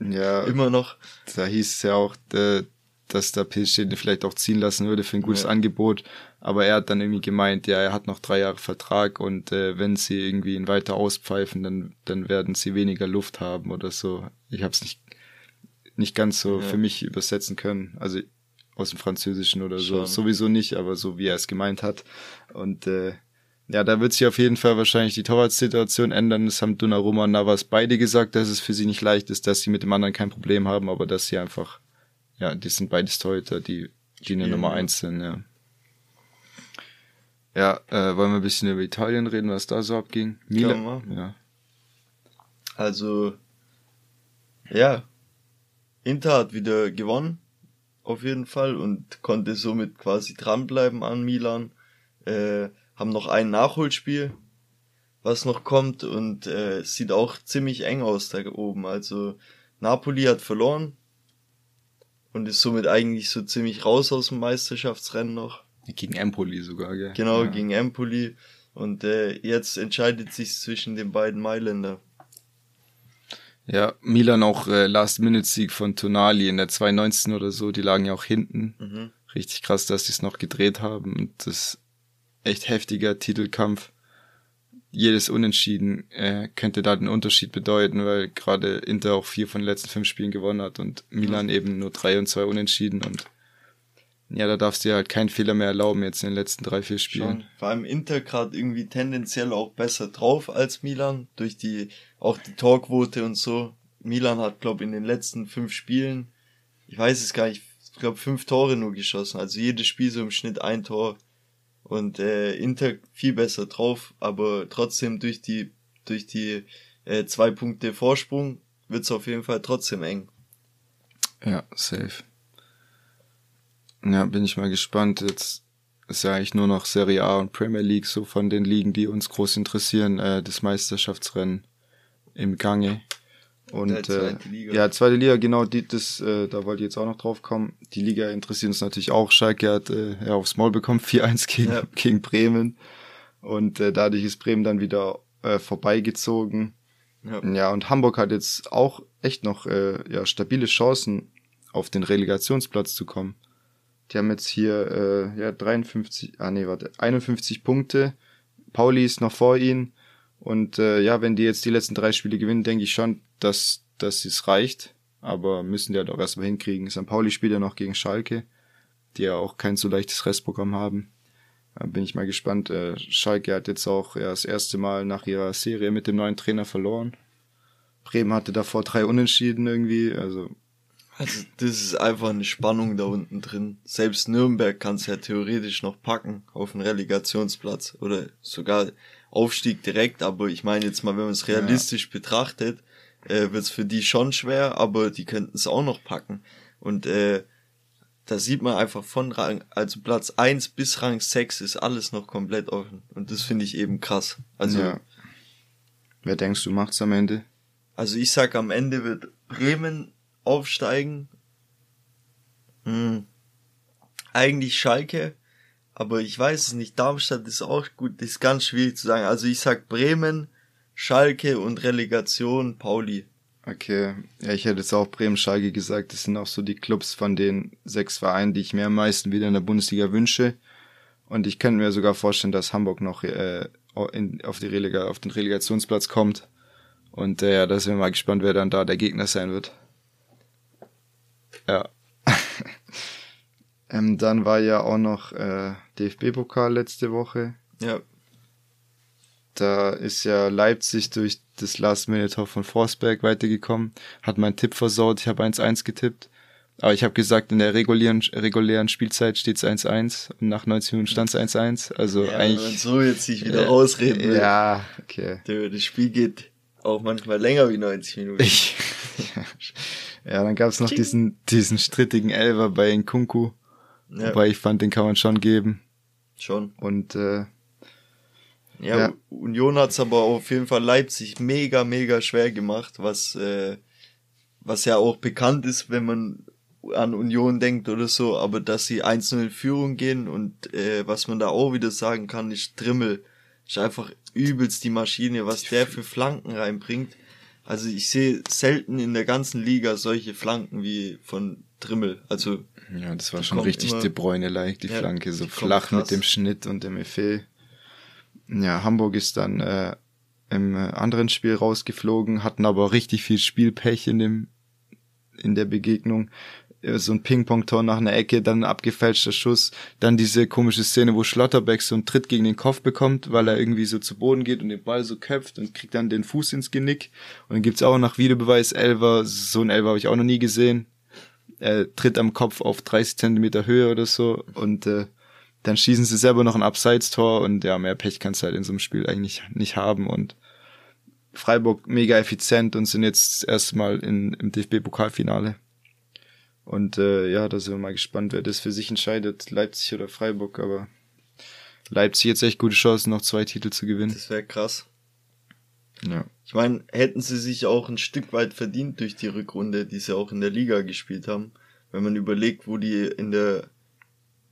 Ja. Immer noch. Da hieß es ja auch, der, dass der PSG den vielleicht auch ziehen lassen würde für ein gutes ja. Angebot. Aber er hat dann irgendwie gemeint, ja, er hat noch drei Jahre Vertrag und äh, wenn sie irgendwie ihn weiter auspfeifen, dann, dann werden sie weniger Luft haben oder so. Ich habe es nicht, nicht ganz so ja. für mich übersetzen können. Also aus dem Französischen oder so. Schon. Sowieso nicht, aber so wie er es gemeint hat. Und äh, ja, da wird sich auf jeden Fall wahrscheinlich die Torwartsituation ändern. Das haben Donnarumma und Navas beide gesagt, dass es für sie nicht leicht ist, dass sie mit dem anderen kein Problem haben, aber dass sie einfach, ja, die sind beides Torhüter, die, die eine Nummer eins sind, ja. Ja, äh, wollen wir ein bisschen über Italien reden, was da so abging? Milan, ja. Also, ja, Inter hat wieder gewonnen, auf jeden Fall, und konnte somit quasi dranbleiben an Milan. Äh, haben noch ein Nachholspiel, was noch kommt, und äh, sieht auch ziemlich eng aus da oben. Also, Napoli hat verloren und ist somit eigentlich so ziemlich raus aus dem Meisterschaftsrennen noch. Gegen Empoli sogar, gell? Genau, ja. gegen Empoli. Und äh, jetzt entscheidet sich zwischen den beiden Mailänder. Ja, Milan auch äh, Last-Minute-Sieg von Tonali in der 2.19 oder so, die lagen ja auch hinten. Mhm. Richtig krass, dass die es noch gedreht haben und das echt heftiger Titelkampf. Jedes Unentschieden äh, könnte da den Unterschied bedeuten, weil gerade Inter auch vier von den letzten fünf Spielen gewonnen hat und Milan mhm. eben nur drei und zwei Unentschieden und ja, da darfst du dir halt keinen Fehler mehr erlauben jetzt in den letzten drei, vier Spielen. Schon. Vor allem Inter gerade irgendwie tendenziell auch besser drauf als Milan, durch die, auch die Torquote und so. Milan hat, glaube in den letzten fünf Spielen, ich weiß es gar nicht, ich glaube fünf Tore nur geschossen. Also jedes Spiel so im Schnitt ein Tor. Und äh, Inter viel besser drauf, aber trotzdem durch die, durch die äh, zwei Punkte Vorsprung wird's auf jeden Fall trotzdem eng. Ja, safe. Ja, bin ich mal gespannt. Jetzt ist ja eigentlich nur noch Serie A und Premier League so von den Ligen, die uns groß interessieren, äh, das Meisterschaftsrennen im Gange. Und äh, ja, zweite Liga, genau, die, das, äh, da wollte ich jetzt auch noch drauf kommen. Die Liga interessiert uns natürlich auch. Schalke hat äh, ja aufs Maul bekommen, 4-1 gegen, ja. gegen Bremen. Und äh, dadurch ist Bremen dann wieder äh, vorbeigezogen. Ja. ja, und Hamburg hat jetzt auch echt noch äh, ja, stabile Chancen, auf den Relegationsplatz zu kommen. Die haben jetzt hier äh, ja 53, ah nee, warte, 51 Punkte. Pauli ist noch vor ihnen. Und äh, ja, wenn die jetzt die letzten drei Spiele gewinnen, denke ich schon, dass, dass es reicht. Aber müssen die halt auch erstmal hinkriegen. St. Pauli spielt ja noch gegen Schalke, die ja auch kein so leichtes Restprogramm haben. Da bin ich mal gespannt. Äh, Schalke hat jetzt auch ja, das erste Mal nach ihrer Serie mit dem neuen Trainer verloren. Bremen hatte davor drei Unentschieden irgendwie. Also also das ist einfach eine Spannung da unten drin. Selbst Nürnberg kann es ja theoretisch noch packen auf einen Relegationsplatz oder sogar Aufstieg direkt. Aber ich meine jetzt mal, wenn man es realistisch ja. betrachtet, äh, wird es für die schon schwer, aber die könnten es auch noch packen. Und äh, da sieht man einfach von Rang, also Platz eins bis Rang sechs ist alles noch komplett offen. Und das finde ich eben krass. Also. Ja. Wer denkst du macht's am Ende? Also ich sag am Ende wird Bremen aufsteigen. Hm. Eigentlich Schalke, aber ich weiß es nicht. Darmstadt ist auch gut, ist ganz schwierig zu sagen. Also ich sag Bremen, Schalke und Relegation Pauli. Okay, ja, ich hätte jetzt auch Bremen, Schalke gesagt. Das sind auch so die Clubs von den sechs Vereinen, die ich mir am meisten wieder in der Bundesliga wünsche. Und ich könnte mir sogar vorstellen, dass Hamburg noch äh, in, auf, die Relega auf den Relegationsplatz kommt. Und äh, ja, da sind wir mal gespannt, wer dann da der Gegner sein wird. Ja. ähm, dann war ja auch noch äh, DFB-Pokal letzte Woche. Ja. Da ist ja Leipzig durch das Last-Minute-Tor von Forsberg weitergekommen, hat meinen Tipp versaut, ich habe 1-1 getippt. Aber ich habe gesagt, in der regulären, regulären Spielzeit steht es 1-1 und nach 90 Minuten stand es 1-1. Also ja, eigentlich. Wenn so jetzt sich wieder äh, ausreden will. Ja, okay. Das Spiel geht auch manchmal länger wie 90 Minuten. Ich, Ja, dann gab's noch diesen, diesen strittigen Elver bei Nkunku. Ja. Wobei ich fand, den kann man schon geben. Schon. Und äh, ja, ja. Union hat's aber auf jeden Fall Leipzig mega, mega schwer gemacht, was, äh, was ja auch bekannt ist, wenn man an Union denkt oder so, aber dass sie einzeln in Führung gehen und äh, was man da auch wieder sagen kann, ist Drimmel. Ist einfach übelst die Maschine, was der für Flanken reinbringt. Also ich sehe selten in der ganzen Liga solche Flanken wie von Trimmel. Also ja, das war schon richtig De Bruyne-like, die ja, Flanke, so flach mit dem Schnitt und dem Effet. Ja, Hamburg ist dann äh, im äh, anderen Spiel rausgeflogen, hatten aber richtig viel Spielpech in dem in der Begegnung. So ein Ping-Pong-Tor nach einer Ecke, dann ein abgefälschter Schuss, dann diese komische Szene, wo Schlotterbeck so einen Tritt gegen den Kopf bekommt, weil er irgendwie so zu Boden geht und den Ball so köpft und kriegt dann den Fuß ins Genick. Und dann gibt's auch nach Videobeweis Elver, so ein Elver habe ich auch noch nie gesehen. Er tritt am Kopf auf 30 Zentimeter Höhe oder so und äh, dann schießen sie selber noch ein Abseits-Tor und ja, mehr Pech kannst du halt in so einem Spiel eigentlich nicht haben und Freiburg mega effizient und sind jetzt erstmal in, im DFB-Pokalfinale. Und äh, ja, da sind wir mal gespannt, wer das für sich entscheidet, Leipzig oder Freiburg, aber Leipzig jetzt echt gute Chancen, noch zwei Titel zu gewinnen. Das wäre krass. Ja. Ich meine, hätten sie sich auch ein Stück weit verdient durch die Rückrunde, die sie auch in der Liga gespielt haben. Wenn man überlegt, wo die in der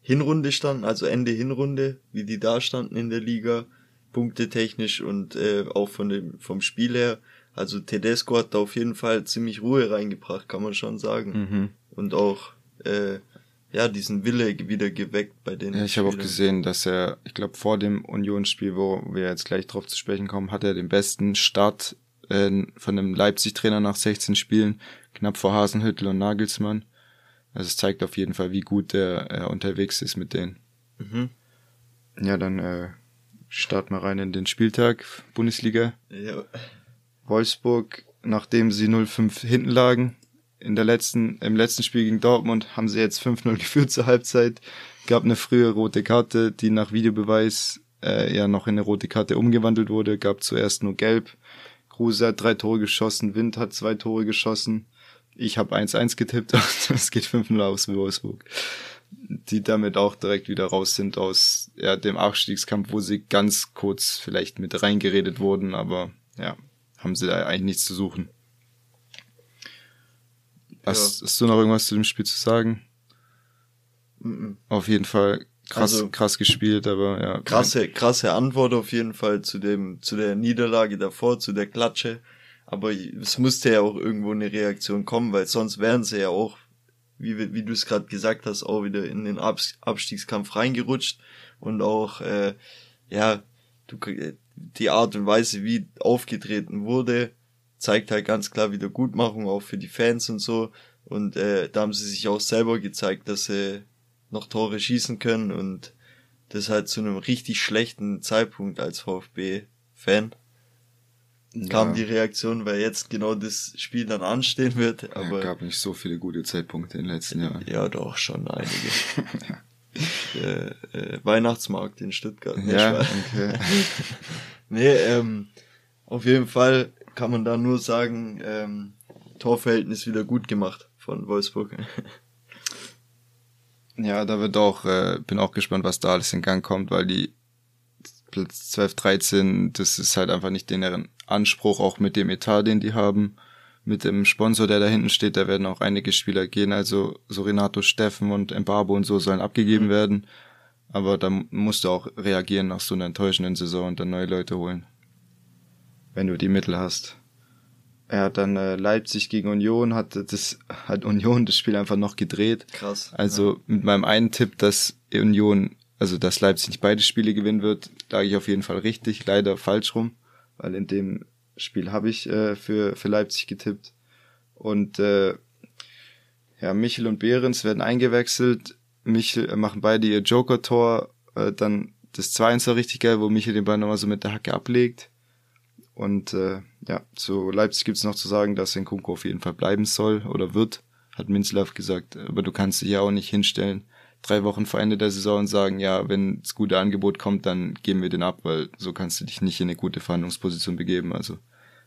Hinrunde standen, also Ende Hinrunde, wie die da standen in der Liga, punktetechnisch und äh, auch von dem vom Spiel her. Also Tedesco hat da auf jeden Fall ziemlich Ruhe reingebracht, kann man schon sagen. Mhm. Und auch äh, ja diesen Wille wieder geweckt bei den. Ja, ich habe auch gesehen, dass er, ich glaube vor dem Unionsspiel, wo wir jetzt gleich drauf zu sprechen kommen, hat er den besten Start äh, von einem Leipzig-Trainer nach 16 Spielen, knapp vor Hasenhüttel und Nagelsmann. Also es zeigt auf jeden Fall, wie gut er äh, unterwegs ist mit denen. Mhm. Ja, dann äh, starten wir rein in den Spieltag Bundesliga. Ja. Wolfsburg, nachdem sie 0-5 hinten lagen, in der letzten, im letzten Spiel gegen Dortmund haben sie jetzt 5-0 geführt zur Halbzeit. Gab eine frühe rote Karte, die nach Videobeweis äh, ja noch in eine rote Karte umgewandelt wurde. Gab zuerst nur gelb. Kruse hat drei Tore geschossen, Wind hat zwei Tore geschossen. Ich habe 1-1 getippt und es geht 5-0 aus Wolfsburg. Die damit auch direkt wieder raus sind aus ja, dem Abstiegskampf, wo sie ganz kurz vielleicht mit reingeredet wurden, aber ja, haben sie da eigentlich nichts zu suchen. Hast, Ja. hast du noch irgendwas zu dem Spiel zu sagen? Mhm. Auf jeden Fall krass, Also- krass gespielt, aber ja. Krasse, krasse Antwort auf jeden Fall zu dem, zu der Niederlage davor, zu der Klatsche. Aber es musste ja auch irgendwo eine Reaktion kommen, weil sonst wären sie ja auch, wie, wie du es gerade gesagt hast, auch wieder in den Abs- Abstiegskampf reingerutscht und auch, äh, ja, du, die Art und Weise, wie aufgetreten wurde, zeigt halt ganz klar Wiedergutmachung auch für die Fans und so. Und äh, da haben sie sich auch selber gezeigt, dass sie noch Tore schießen können und das halt zu einem richtig schlechten Zeitpunkt als VfB-Fan ja, kam die Reaktion, weil jetzt genau das Spiel dann anstehen wird. ja, Aber gab nicht so viele gute Zeitpunkte in den letzten Jahren. ja, doch schon einige. äh, äh, Weihnachtsmarkt in Stuttgart. Ja, okay. nee ähm, auf jeden Fall kann man da nur sagen, ähm, Torverhältnis wieder gut gemacht von Wolfsburg. Ja, da wird auch, äh, bin auch gespannt, was da alles in Gang kommt, weil die Platz 12, 13, das ist halt einfach nicht deren Anspruch, auch mit dem Etat, den die haben, mit dem Sponsor, der da hinten steht, da werden auch einige Spieler gehen, also so Renato Steffen und Mbabo und so sollen abgegeben Mhm. werden, aber da musst du auch reagieren nach so einer enttäuschenden Saison und dann neue Leute holen, wenn du die Mittel hast. Er hat dann äh, Leipzig gegen Union, hat das, hat Union das Spiel einfach noch gedreht. Krass. Also mit meinem einen Tipp, dass Union, also dass Leipzig nicht beide Spiele gewinnen wird, lag ich auf jeden Fall richtig, leider falsch rum, weil in dem Spiel habe ich äh, für, für Leipzig getippt. Und äh, ja, Michel und Behrens werden eingewechselt. Michel äh, machen beide ihr Joker-Tor, äh, dann das 2-1 war richtig geil, wo Michel den Ball nochmal so mit der Hacke ablegt. Und äh, ja, zu Leipzig gibt's noch zu sagen, dass Nkunku auf jeden Fall bleiben soll oder wird, hat Minzlaff gesagt. Aber du kannst dich ja auch nicht hinstellen, drei Wochen vor Ende der Saison und sagen, ja, wenn das gute Angebot kommt, dann geben wir den ab, weil so kannst du dich nicht in eine gute Verhandlungsposition begeben. Also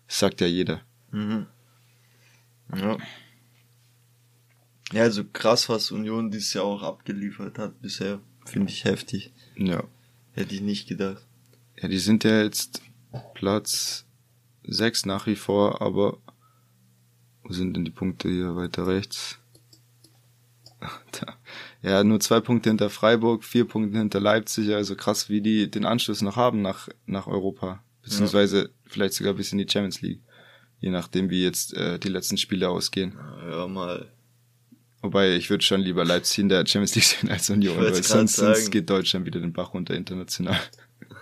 das sagt ja jeder. Mhm. Ja. Ja, also krass, was Union dieses Jahr auch abgeliefert hat bisher. Finde ich heftig. Ja. Hätte ich nicht gedacht. Ja, die sind ja jetzt Platz 6 nach wie vor, aber wo sind denn die Punkte hier weiter rechts? Da. Ja, nur zwei Punkte hinter Freiburg, vier Punkte hinter Leipzig, also krass, wie die den Anschluss noch haben nach, nach Europa. Beziehungsweise vielleicht sogar bis in die Champions League. Je nachdem, wie jetzt äh, die letzten Spiele ausgehen. Ja, mal. Wobei ich würde schon lieber Leipzig in der Champions League sehen als Union, weil sonst, sonst geht Deutschland wieder den Bach runter international.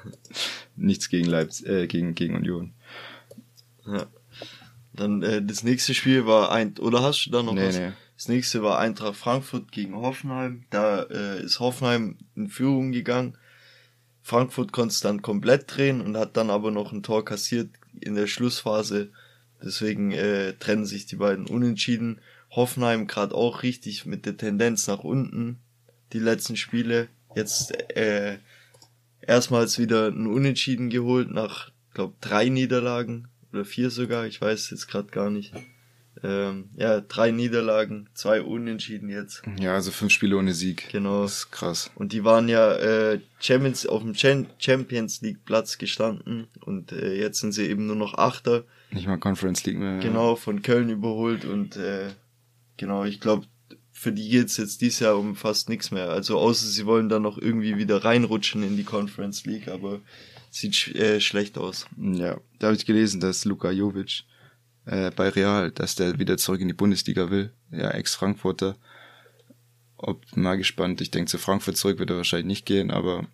Nichts gegen Leipzig, äh, gegen, gegen Union. Ja. Dann äh, das nächste Spiel war ein. Oder hast du da noch Nee, was? nee. Das nächste war Eintracht Frankfurt gegen Hoffenheim. Da äh, ist Hoffenheim in Führung gegangen. Frankfurt konnte es dann komplett drehen und hat dann aber noch ein Tor kassiert in der Schlussphase. Deswegen äh, trennen sich die beiden unentschieden. Hoffenheim gerade auch richtig mit der Tendenz nach unten. Die letzten Spiele. Jetzt äh, erstmals wieder ein Unentschieden geholt nach, glaube drei Niederlagen oder vier sogar. Ich weiß jetzt gerade gar nicht. Ähm, ja, drei Niederlagen, zwei Unentschieden jetzt. Ja, also fünf Spiele ohne Sieg. Genau. Das ist krass. Und die waren ja äh, Champions auf dem Champions League Platz gestanden und äh, jetzt sind sie eben nur noch Achter. Nicht mal Conference League mehr. Genau, von Köln überholt und äh, genau, ich glaube, für die geht's jetzt dieses Jahr um fast nichts mehr. Also außer sie wollen dann noch irgendwie wieder reinrutschen in die Conference League, aber sieht sch äh, schlecht aus. Ja, da habe ich gelesen, dass Luka Jovic äh, bei Real, dass der wieder zurück in die Bundesliga will. Ja, Ex-Frankfurter. Ob mal gespannt. Ich denke, zu Frankfurt zurück wird er wahrscheinlich nicht gehen, aber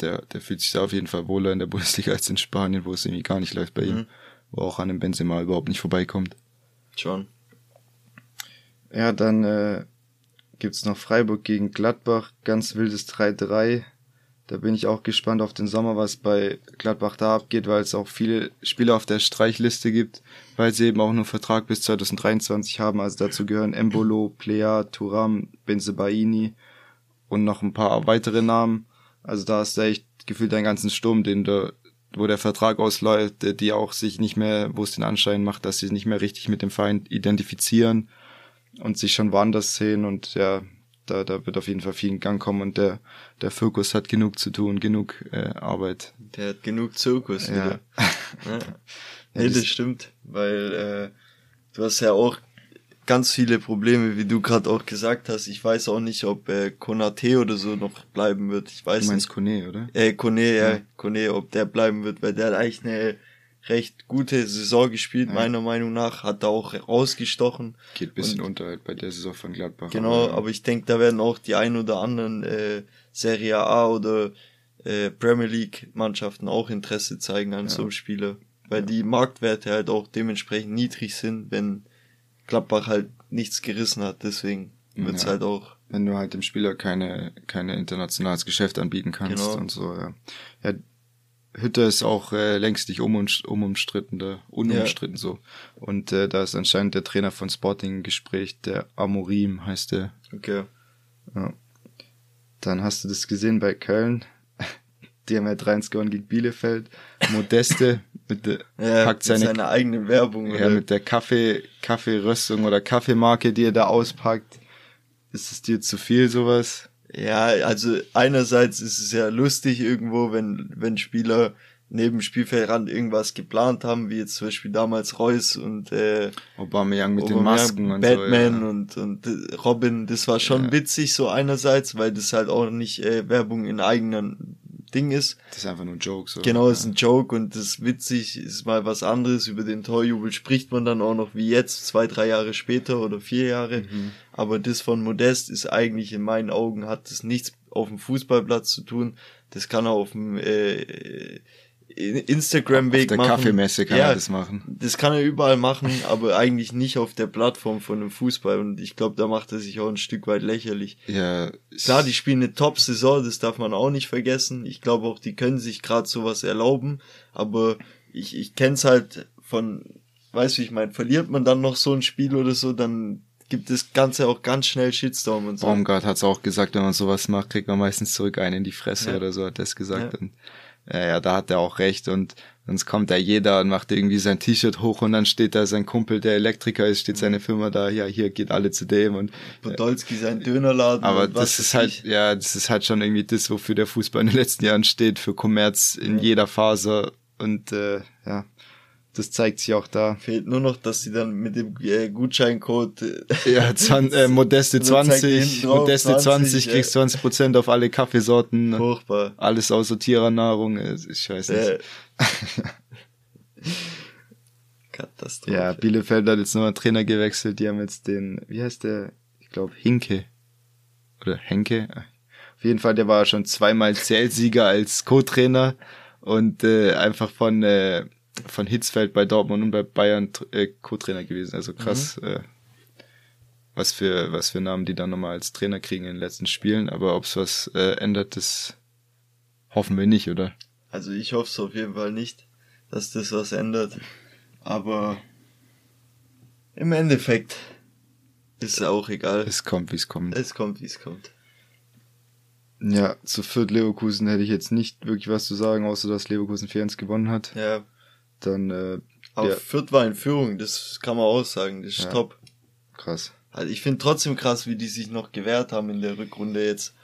der, der fühlt sich da auf jeden Fall wohler in der Bundesliga als in Spanien, wo es irgendwie gar nicht läuft bei ihm. Mhm. Wo auch an dem Benzema überhaupt nicht vorbeikommt. Schon. Ja, dann äh, gibt's noch Freiburg gegen Gladbach, ganz wildes 3-3. Da bin ich auch gespannt auf den Sommer, was bei Gladbach da abgeht, weil es auch viele Spieler auf der Streichliste gibt, weil sie eben auch nur Vertrag bis 2023 haben. Also dazu gehören Embolo, Plea, Turam, Benzebaini und noch ein paar weitere Namen. Also da ist echt gefühlt einen ganzen Sturm, den der, wo der Vertrag ausläuft, die auch sich nicht mehr, wo es den Anschein macht, dass sie nicht mehr richtig mit dem Verein identifizieren und sich schon woanders sehen und ja, da, da wird auf jeden Fall viel in Gang kommen und der, der Fokus hat genug zu tun, genug äh, Arbeit. Der hat genug Zirkus Ja. Ja. Nee, das stimmt, weil äh, du hast ja auch ganz viele Probleme, wie du gerade auch gesagt hast. Ich weiß auch nicht, ob äh, Konate oder so noch bleiben wird. Ich weiß Du meinst nicht. Kone, oder? Äh, Kone, ja, Ja. Kone, ob der bleiben wird, weil der hat eigentlich eine recht gute Saison gespielt, Ja. meiner Meinung nach. Hat da auch rausgestochen. Geht bisschen Und- unter halt bei der Saison von Gladbach. Genau, aber ich denke, da werden auch die ein oder anderen äh, Serie A oder äh, Premier League Mannschaften auch Interesse zeigen an Ja. so einem Spieler, weil Ja. die Marktwerte halt auch dementsprechend niedrig sind, wenn Gladbach halt nichts gerissen hat. Deswegen wird's Ja. halt auch wenn du halt dem Spieler keine, keine internationales Geschäft anbieten kannst Genau. und so, ja. ja Hütte ist auch äh, längst nicht unumst- unumstritten, da, unumstritten so. Und äh, da ist anscheinend der Trainer von Sporting im Gespräch, der Amorim heißt der. okay. Ja. Dann hast du das gesehen bei Köln. Die haben ja 3-1 gewonnen gegen Bielefeld. Modeste mit der, Ja, packt mit seine, seiner eigenen Werbung. ja, oder? mit der Kaffee, Kaffeeröstung oder Kaffeemarke, die er da auspackt. Ist es dir zu viel, sowas? Ja, also einerseits ist es ja lustig irgendwo, wenn, wenn Spieler neben Spielfeldrand irgendwas geplant haben, wie jetzt zum Beispiel damals Reus und äh, Aubameyang mit den Aubameyang, Masken und Batman so. Ja. und, und äh, Robin, das war schon Ja. witzig so einerseits, weil das halt auch nicht äh, Werbung in eigenen Ding ist. Das ist einfach nur ein Joke. So. Genau, ist ein Joke und das witzig ist mal was anderes. Über den Torjubel spricht man dann auch noch wie jetzt, zwei, drei Jahre später oder vier Jahre. Mhm. Aber das von Modest ist eigentlich in meinen Augen, hat das nichts auf dem Fußballplatz zu tun. Das kann er auf dem äh, Auf Instagram-Weg der machen. Kaffeemesse kann ja, er das machen. das kann er überall machen, aber eigentlich nicht auf der Plattform von einem Fußball. Und ich glaube, da macht er sich auch ein Stück weit lächerlich. Ja, Klar, die spielen eine Top-Saison, das darf man auch nicht vergessen. Ich glaube auch, die können sich gerade sowas erlauben. Aber ich, ich kenn's halt von, weißt du, wie ich meine, verliert man dann noch so ein Spiel oder so, dann gibt das Ganze auch ganz schnell Shitstorm und so. Baumgart hat's auch gesagt, wenn man sowas macht, kriegt man meistens zurück einen in die Fresse Ja. oder so, hat es gesagt. Ja. Ja, ja, da hat er auch recht und sonst kommt da jeder und macht irgendwie sein T-Shirt hoch und dann steht da sein Kumpel, der Elektriker ist, steht seine Firma da, ja, hier geht alle zu dem und Podolski sein Dönerladen. aber das ist halt, ich. ja, das ist halt schon irgendwie das, wofür der Fußball in den letzten Jahren steht, für Kommerz in Ja. jeder Phase und äh, ja, das zeigt sich auch da. Fehlt nur noch, dass sie dann mit dem äh, Gutscheincode äh, Ja, 20, äh, Modeste So zeigt 20, hinten drauf, Modeste 20, 20, kriegst ja. 20 Prozent auf alle Kaffeesorten. furchtbar. Alles außer Tierernahrung, äh, ich weiß nicht. Äh, Katastrophe. Ja, Bielefeld hat jetzt noch einen Trainer gewechselt, die haben jetzt den, wie heißt der? Ich glaube Hinke. Oder Henke. Auf jeden Fall, der war schon zweimal CL-Sieger als Co-Trainer und äh, einfach von, äh, von Hitzfeld bei Dortmund und bei Bayern äh, Co-Trainer gewesen. Also krass. Äh, was für, was für Namen die dann nochmal als Trainer kriegen in den letzten Spielen. Aber ob es was äh, ändert, das hoffen wir nicht, oder? Also ich hoffe es auf jeden Fall nicht, dass das was ändert. Aber im Endeffekt ist auch egal. Es kommt, wie es kommt. Es kommt, wie es kommt. Ja, zu Fürth Leverkusen hätte ich jetzt nicht wirklich was zu sagen, außer dass Leverkusen 4-1 gewonnen hat. Ja. Dann, äh, Aber der, Fürth war in Führung, das kann man auch sagen, das ist Ja. top. krass. Also ich finde trotzdem krass, wie die sich noch gewehrt haben in der Rückrunde jetzt.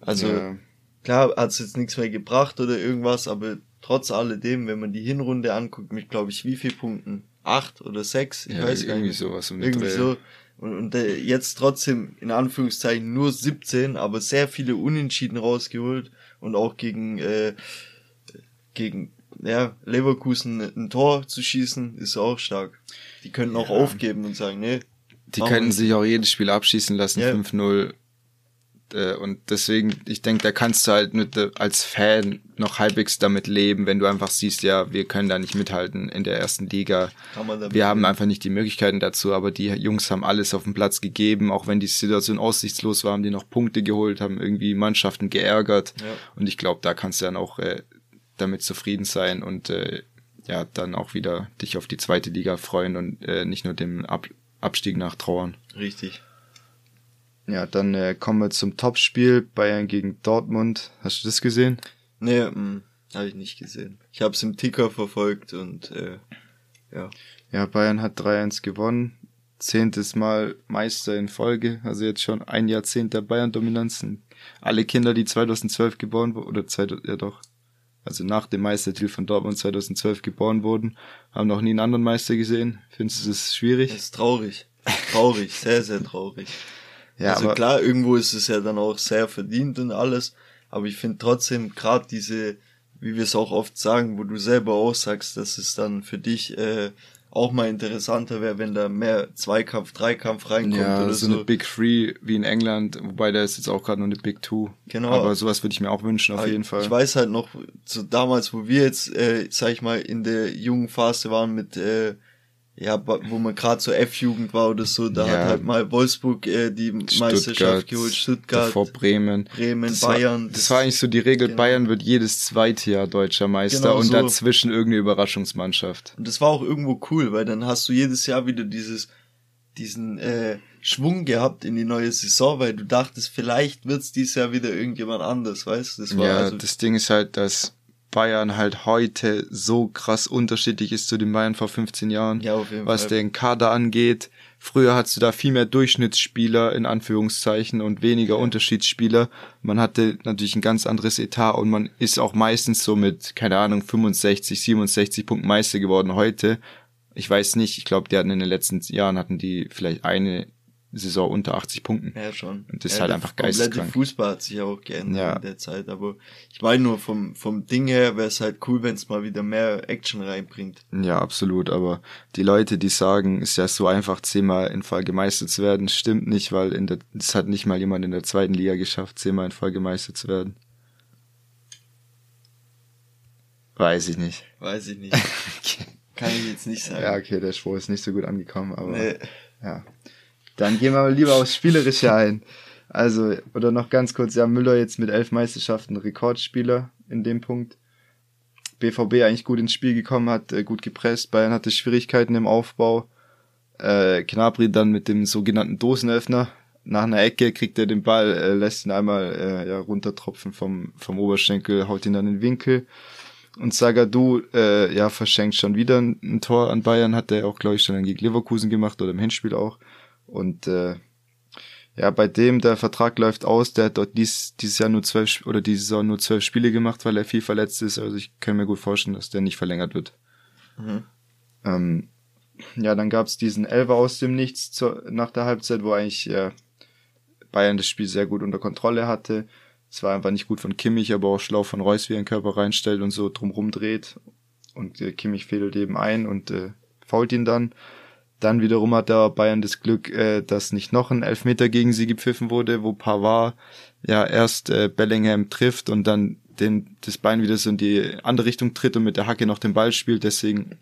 Also ja, klar hat es jetzt nichts mehr gebracht oder irgendwas, aber trotz alledem, wenn man die Hinrunde anguckt, mit glaube ich wie viel Punkten? Acht oder sechs? Ich ja, weiß gar irgendwie nicht. sowas um Irgendwie Dreh. so. Und, und äh, jetzt trotzdem in Anführungszeichen nur 17, aber sehr viele Unentschieden rausgeholt und auch gegen äh, gegen ja, Leverkusen ein Tor zu schießen, ist auch stark. Die könnten auch Ja. aufgeben und sagen, nee, Die könnten sich auch jedes Spiel abschießen lassen, Ja. 5-0. Äh, Und deswegen, ich denke, da kannst du halt mit, als Fan noch halbwegs damit leben, wenn du einfach siehst, ja, wir können da nicht mithalten in der ersten Liga. kann man Wir haben einfach nicht die Möglichkeiten dazu, aber die Jungs haben alles auf den Platz gegeben, auch wenn die Situation aussichtslos war, haben die noch Punkte geholt, haben irgendwie Mannschaften geärgert. Ja. Und ich glaube, da kannst du dann auch äh, damit zufrieden sein und äh, ja, dann auch wieder dich auf die zweite Liga freuen und äh, nicht nur dem Ab Abstieg nachtrauern. richtig. Ja, dann äh, kommen wir zum Topspiel Bayern gegen Dortmund. Hast du das gesehen? Nee, mh, habe ich nicht gesehen. Ich habe es im Ticker verfolgt und äh, ja. Ja, Bayern hat 3-1 gewonnen. Zehntes Mal Meister in Folge. Also jetzt schon ein Jahrzehnt der Bayern-Dominanzen. Alle Kinder, die 2012 geboren wurden, oder zwei, ja doch, also nach dem Meistertitel von Dortmund 2012 geboren wurden, haben noch nie einen anderen Meister gesehen. Findest du das schwierig? Das ist traurig. Traurig, sehr, sehr traurig. Ja, also klar, irgendwo ist es ja dann auch sehr verdient und alles, aber ich finde trotzdem gerade diese, wie wir es auch oft sagen, wo du selber auch sagst, dass es dann für dich äh, auch mal interessanter wäre, wenn da mehr Zweikampf, Dreikampf reinkommt ja, oder so so. eine Big Three wie in England, wobei da ist jetzt auch gerade nur eine Big Two. Genau. Aber sowas würde ich mir auch wünschen, auf Aber jeden Fall. Ich weiß halt noch, so damals, wo wir jetzt, äh, sag ich mal, in der jungen Phase waren mit, äh, ja, wo man gerade so F-Jugend war oder so, da Ja. hat halt mal Wolfsburg äh, die Meisterschaft geholt, Stuttgart, davor Bremen. Bremen, das Bayern. War, das war eigentlich so die Regel, genau. Bayern wird jedes zweite Jahr deutscher Meister Genau und so. dazwischen irgendeine Überraschungsmannschaft. Und das war auch irgendwo cool, weil dann hast du jedes Jahr wieder dieses, diesen äh, Schwung gehabt in die neue Saison, weil du dachtest, vielleicht wird's dieses Jahr wieder irgendjemand anders, weißt du? Das war Ja, also, das Ding ist halt, dass Bayern halt heute so krass unterschiedlich ist zu den Bayern vor 15 Jahren, ja, was Fall. den Kader angeht. Früher hattest du da viel mehr Durchschnittsspieler in Anführungszeichen und weniger Unterschiedsspieler. Man hatte natürlich ein ganz anderes Etat und man ist auch meistens so mit, keine Ahnung, 65, 67 Punkten Meister geworden. Heute, ich weiß nicht, ich glaube, die hatten in den letzten Jahren hatten die vielleicht eine Saison unter 80 Punkten. Ja, schon. Und das ist ja, halt der einfach geisteskrank. Fußball hat sich auch geändert Ja. in der Zeit, aber ich meine nur vom, vom Ding her wäre es halt cool, wenn es mal wieder mehr Action reinbringt. Ja, absolut. Aber die Leute, die sagen, es ist ja so einfach, zehnmal in Folge Meister zu werden, stimmt nicht, weil in der, es hat nicht mal jemand in der zweiten Liga geschafft, zehnmal in Folge Meister zu werden. Weiß ich nicht. Weiß ich nicht. Kann ich jetzt nicht sagen. Ja, okay, der Spruch ist nicht so gut angekommen, aber Nee. ja. Dann gehen wir mal lieber aufs Spielerische ein. Also, oder noch ganz kurz, ja, Müller jetzt mit elf Meisterschaften Rekordspieler in dem Punkt. BVB eigentlich gut ins Spiel gekommen, hat äh, gut gepresst, Bayern hatte Schwierigkeiten im Aufbau. Äh, Knabri dann mit dem sogenannten Dosenöffner. Nach einer Ecke kriegt er den Ball, äh, lässt ihn einmal äh, ja, runtertropfen vom, vom Oberschenkel, haut ihn dann in den Winkel. Und Sagadu äh, ja, verschenkt schon wieder ein, ein Tor an Bayern, hat er auch, glaube ich, schon gegen Leverkusen gemacht oder im Hinspiel auch. Und äh, ja, bei dem der Vertrag läuft aus, der hat dort dies, dieses Jahr nur zwölf oder diese Saison nur zwölf Spiele gemacht, weil er viel verletzt ist. Also ich kann mir gut vorstellen, dass der nicht verlängert wird. Mhm. Ähm, ja, dann gab's diesen Elfer aus dem Nichts zur, nach der Halbzeit, wo eigentlich äh, Bayern das Spiel sehr gut unter Kontrolle hatte. Es war einfach nicht gut von Kimmich, aber auch schlau von Reus, wie er den Körper reinstellt und so drumrum dreht. Und äh, Kimmich fädelt eben ein und äh, fault ihn dann. Dann wiederum hat der Bayern das Glück, äh, dass nicht noch ein Elfmeter gegen sie gepfiffen wurde, wo Pavard ja erst äh, Bellingham trifft und dann den, das Bein wieder so in die andere Richtung tritt und mit der Hacke noch den Ball spielt. Deswegen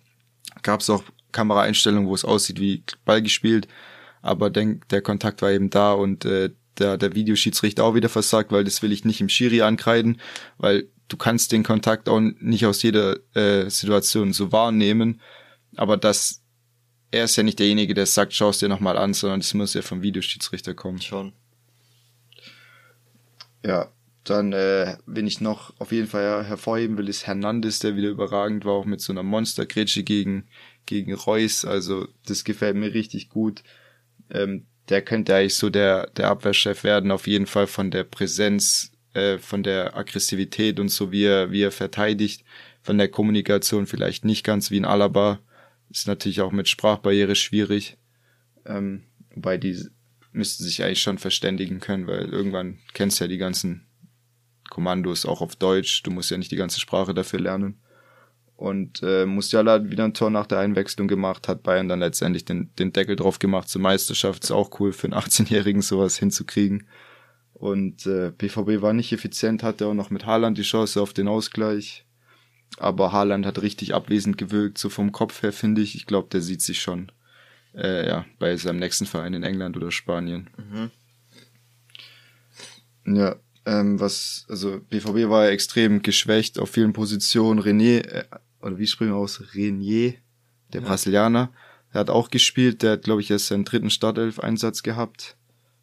gab es auch Kameraeinstellungen, wo es aussieht wie Ball gespielt. aber denk, der Kontakt war eben da und äh, der, der Videoschiedsrichter auch wieder versagt, weil das will ich nicht im Schiri ankreiden, weil du kannst den Kontakt auch nicht aus jeder äh, Situation so wahrnehmen, aber das er ist ja nicht derjenige, der sagt, schau es dir nochmal an, sondern das muss ja vom Videoschiedsrichter kommen. Schon. Ja, dann, äh, wenn ich noch auf jeden Fall hervorheben will, ist Hernandez, der wieder überragend war, auch mit so einer Monstergrätsche gegen, gegen Reus. Also, das gefällt mir richtig gut. Ähm, der könnte eigentlich so der, der Abwehrchef werden, auf jeden Fall von der Präsenz, äh, von der Aggressivität und so, wie er, wie er verteidigt, von der Kommunikation vielleicht nicht ganz wie ein Alaba. Ist natürlich auch mit Sprachbarriere schwierig. Ähm, wobei die müssten sich eigentlich schon verständigen können, weil irgendwann kennst du ja die ganzen Kommandos auch auf Deutsch. Du musst ja nicht die ganze Sprache dafür lernen. Und äh, Musiala hat wieder ein Tor nach der Einwechslung gemacht, hat Bayern dann letztendlich den, den Deckel drauf gemacht zur Meisterschaft. Ist auch cool für einen 18-Jährigen sowas hinzukriegen. Und äh, BVB war nicht effizient, hatte auch noch mit Haaland die Chance auf den Ausgleich. Aber Haaland hat richtig abwesend gewirkt, so vom Kopf her finde ich. Ich glaube, der sieht sich schon äh, ja, bei seinem nächsten Verein in England oder Spanien. Mhm. Ja, ähm, was, also BVB war ja extrem geschwächt auf vielen Positionen. René, äh, oder wie sprechen wir aus? Renier, der ja. Brasilianer, der hat auch gespielt. Der hat, glaube ich, erst seinen dritten Startelf-Einsatz gehabt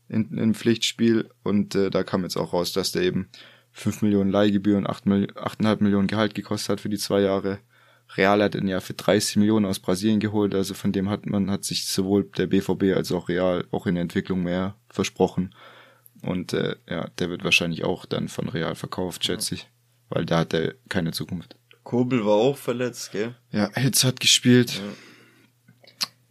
in, im Pflichtspiel. Und äh, da kam jetzt auch raus, dass der eben 5 Millionen Leihgebühren, 8, 8,5 Millionen Gehalt gekostet hat für die zwei Jahre. Real hat ihn ja für 30 Millionen aus Brasilien geholt, also von dem hat man, hat sich sowohl der BVB als auch Real auch in der Entwicklung mehr versprochen. Und äh, ja, der wird wahrscheinlich auch dann von Real verkauft, schätze ich. Weil da hat er keine Zukunft. Kobel war auch verletzt, gell? Ja, Hitz hat gespielt. Ja.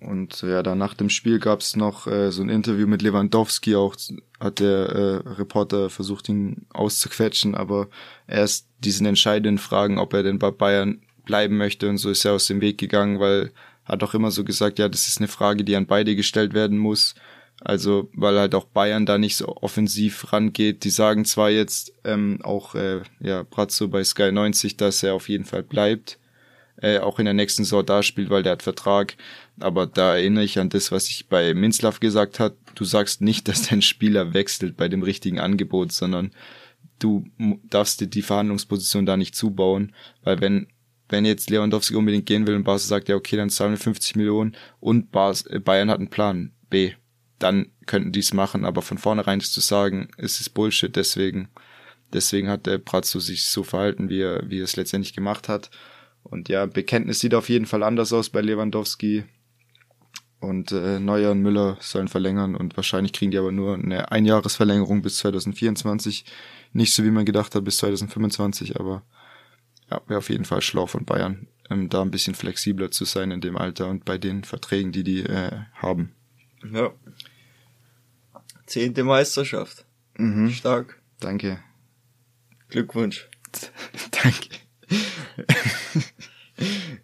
Und ja, dann nach dem Spiel gab's noch äh, so ein Interview mit Lewandowski, auch hat der äh, Reporter versucht, ihn auszuquetschen, aber erst diesen entscheidenden Fragen, ob er denn bei Bayern bleiben möchte und so ist er aus dem Weg gegangen, weil hat auch immer so gesagt, ja, das ist eine Frage, die an beide gestellt werden muss. Also, weil halt auch Bayern da nicht so offensiv rangeht. Die sagen zwar jetzt ähm, auch, äh, ja, Brazzo bei Sky 90, dass er auf jeden Fall bleibt, äh, auch in der nächsten Saison da spielt, weil der hat Vertrag. Aber da erinnere ich an das, was ich bei Minzlaff gesagt hat. Du sagst nicht, dass dein Spieler wechselt bei dem richtigen Angebot, sondern du darfst dir die Verhandlungsposition da nicht zubauen, weil wenn wenn jetzt Lewandowski unbedingt gehen will und Barca sagt, ja okay, dann zahlen wir 50 Millionen und äh, Bayern hat einen Plan B, dann könnten die es machen, aber von vornherein zu sagen, es ist Bullshit, deswegen, deswegen hat der Brazzo sich so verhalten, wie er, wie er es letztendlich gemacht hat. Und ja, Bekenntnis sieht auf jeden Fall anders aus bei Lewandowski. Und äh, Neuer und Müller sollen verlängern und wahrscheinlich kriegen die aber nur eine Einjahresverlängerung bis 2024. Nicht so wie man gedacht hat bis 2025, aber ja, wäre auf jeden Fall schlau von Bayern, ähm, da ein bisschen flexibler zu sein in dem Alter und bei den Verträgen, die die äh, haben. Ja. Zehnte Meisterschaft. Mhm. Stark. Danke. Glückwunsch. Danke.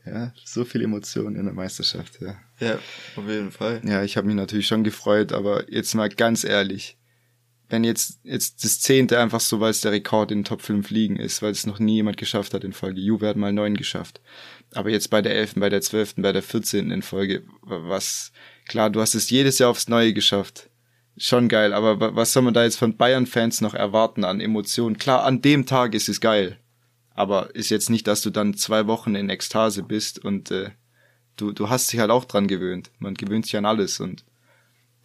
ja, so viel Emotionen in der Meisterschaft, ja. Ja, auf jeden Fall. Ja, ich habe mich natürlich schon gefreut, aber jetzt mal ganz ehrlich, wenn jetzt, jetzt das zehnte einfach so, weil es der Rekord in den Top 5 liegen ist, weil es noch nie jemand geschafft hat in Folge. Juve hat mal neun geschafft. Aber jetzt bei der elften, bei der zwölften, bei der vierzehnten in Folge, was, klar, du hast es jedes Jahr aufs Neue geschafft. Schon geil, aber was soll man da jetzt von Bayern-Fans noch erwarten an Emotionen? Klar, an dem Tag ist es geil. Aber ist jetzt nicht, dass du dann zwei Wochen in Ekstase bist und äh, du, du hast dich halt auch dran gewöhnt. Man gewöhnt sich an alles und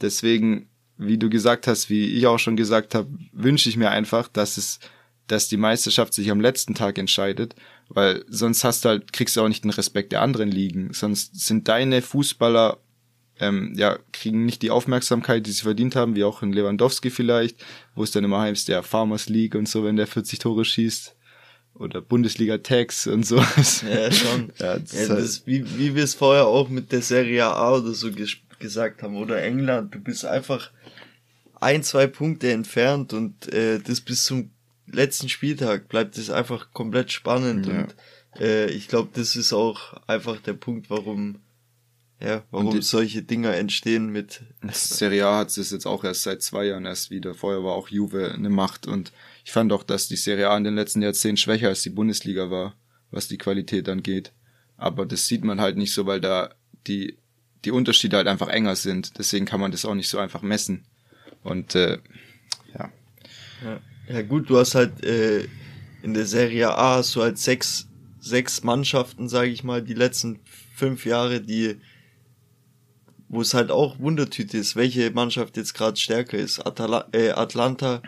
deswegen wie du gesagt hast, wie ich auch schon gesagt habe, wünsche ich mir einfach, dass es, dass die Meisterschaft sich am letzten Tag entscheidet, weil sonst hast du halt, kriegst du auch nicht den Respekt der anderen Ligen. Sonst sind deine Fußballer, ähm, ja, kriegen nicht die Aufmerksamkeit, die sie verdient haben, wie auch in Lewandowski vielleicht, wo es dann immer heißt, der Farmers League und so, wenn der 40 Tore schießt. Oder Bundesliga Tags und so. Ja, schon. ja, das, ja, das wie, wie wir es vorher auch mit der Serie A oder so gesagt haben, oder England, du bist einfach, ein, zwei Punkte entfernt und äh, das bis zum letzten Spieltag bleibt es einfach komplett spannend ja. und äh, ich glaube, das ist auch einfach der Punkt, warum ja, warum die, solche Dinger entstehen mit. Serie A hat es jetzt auch erst seit zwei Jahren erst wieder. Vorher war auch Juve eine Macht und ich fand auch, dass die Serie A in den letzten Jahrzehnten schwächer als die Bundesliga war, was die Qualität angeht. Aber das sieht man halt nicht so, weil da die die Unterschiede halt einfach enger sind. Deswegen kann man das auch nicht so einfach messen. Und äh, ja. ja. Ja gut, du hast halt äh, in der Serie A hast du halt sechs, sechs Mannschaften, sage ich mal, die letzten fünf Jahre, die wo es halt auch Wundertüte ist, welche Mannschaft jetzt gerade stärker ist. Atala äh, Atlanta,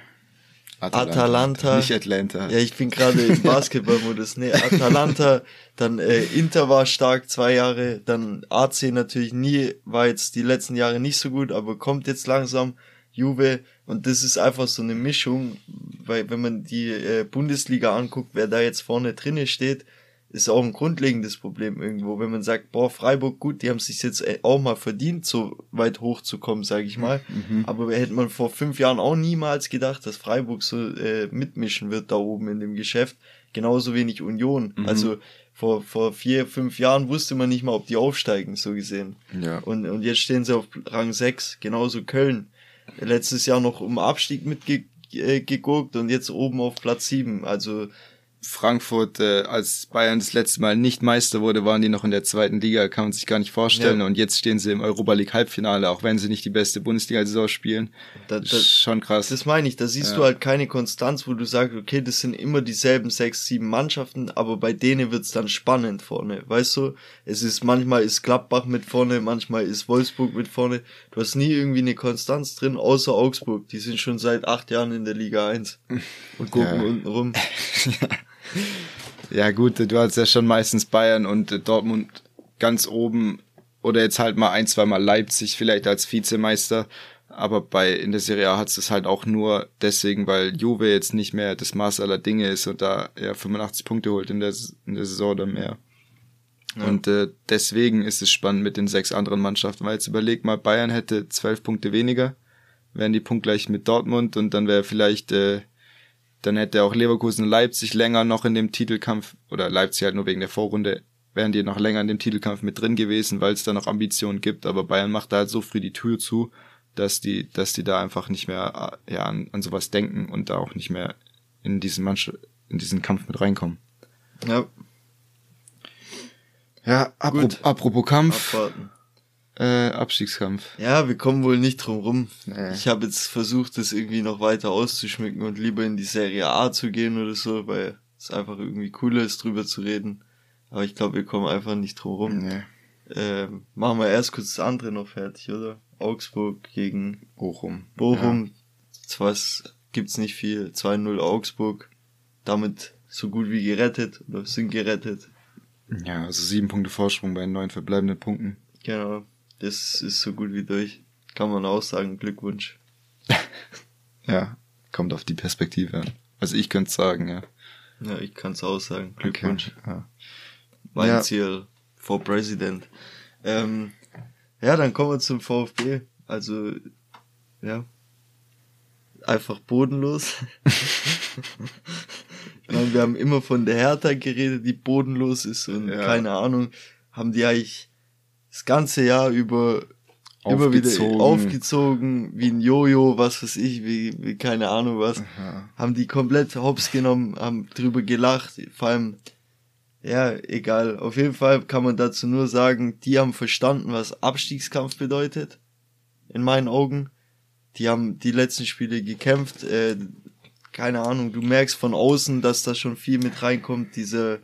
Atalanta, Atalanta. Nicht Atlanta. Ja, ich bin gerade im Basketballmodus. Nee, Atalanta, dann äh, Inter war stark zwei Jahre, dann AC natürlich nie, war jetzt die letzten Jahre nicht so gut, aber kommt jetzt langsam. Juve und das ist einfach so eine Mischung, weil wenn man die äh, Bundesliga anguckt, wer da jetzt vorne drinne steht, ist auch ein grundlegendes Problem irgendwo. Wenn man sagt, boah, Freiburg, gut, die haben sich jetzt äh, auch mal verdient, so weit hochzukommen, sage ich mal. Mhm. Aber hätte man vor fünf Jahren auch niemals gedacht, dass Freiburg so äh, mitmischen wird da oben in dem Geschäft. Genauso wenig Union. Mhm. Also vor, vor vier, fünf Jahren wusste man nicht mal, ob die aufsteigen, so gesehen. Ja. Und, und jetzt stehen sie auf Rang 6, genauso Köln. Letztes Jahr noch um Abstieg mitgegurkt äh, und jetzt oben auf Platz 7. Also Frankfurt, äh, als Bayern das letzte Mal nicht Meister wurde, waren die noch in der zweiten Liga, kann man sich gar nicht vorstellen. Ja. Und jetzt stehen sie im Europa League Halbfinale, auch wenn sie nicht die beste Bundesliga-Saison spielen. Da, da, schon krass. Das meine ich, da siehst ja. du halt keine Konstanz, wo du sagst, okay, das sind immer dieselben sechs, sieben Mannschaften, aber bei denen wird's dann spannend vorne. Weißt du, es ist manchmal ist Gladbach mit vorne, manchmal ist Wolfsburg mit vorne. Du hast nie irgendwie eine Konstanz drin, außer Augsburg. Die sind schon seit acht Jahren in der Liga 1 und gucken ja. unten rum. Ja gut, du hast ja schon meistens Bayern und Dortmund ganz oben oder jetzt halt mal ein, zwei Mal Leipzig vielleicht als Vizemeister. Aber bei in der Serie A hat es halt auch nur deswegen, weil Juve jetzt nicht mehr das Maß aller Dinge ist und da er 85 Punkte holt in der, in der Saison oder mehr. Ja. Und äh, deswegen ist es spannend mit den sechs anderen Mannschaften, weil jetzt überleg mal, Bayern hätte zwölf Punkte weniger, wären die punktgleich mit Dortmund und dann wäre vielleicht äh, dann hätte auch Leverkusen Leipzig länger noch in dem Titelkampf, oder Leipzig halt nur wegen der Vorrunde, wären die noch länger in dem Titelkampf mit drin gewesen, weil es da noch Ambitionen gibt. Aber Bayern macht da halt so früh die Tür zu, dass die, dass die da einfach nicht mehr ja, an, an sowas denken und da auch nicht mehr in diesen Manche, in diesen Kampf mit reinkommen. Ja. Ja, apropos, apropos Kampf. Abwarten. Äh, Abstiegskampf. Ja, wir kommen wohl nicht drum rum. Nee. Ich habe jetzt versucht, das irgendwie noch weiter auszuschmücken und lieber in die Serie A zu gehen oder so, weil es einfach irgendwie cooler ist, drüber zu reden. Aber ich glaube, wir kommen einfach nicht drum rum. Nee. Ähm, machen wir erst kurz das andere noch fertig, oder? Augsburg gegen Bochum. Bochum. Ja. Zwar gibt's nicht viel. 2-0 Augsburg. Damit so gut wie gerettet oder sind gerettet. Ja, also sieben Punkte Vorsprung bei neun verbleibenden Punkten. Genau. Das ist so gut wie durch. Kann man auch sagen, Glückwunsch. ja, kommt auf die Perspektive an. Also ich könnte sagen, ja. Ja, ich kann es auch sagen. Glückwunsch. Okay, ja. Mein ja. Ziel for President. Ähm, ja, dann kommen wir zum VfB. Also, ja. Einfach bodenlos. ich meine, wir haben immer von der Hertha geredet, die bodenlos ist und ja. keine Ahnung, haben die eigentlich das ganze Jahr über immer wieder aufgezogen, wie ein Jojo, was weiß ich, wie, wie keine Ahnung was. Aha. Haben die komplett hops genommen, haben drüber gelacht, vor allem, ja, egal. Auf jeden Fall kann man dazu nur sagen, die haben verstanden, was Abstiegskampf bedeutet. In meinen Augen. Die haben die letzten Spiele gekämpft, äh, keine Ahnung, du merkst von außen, dass da schon viel mit reinkommt, diese,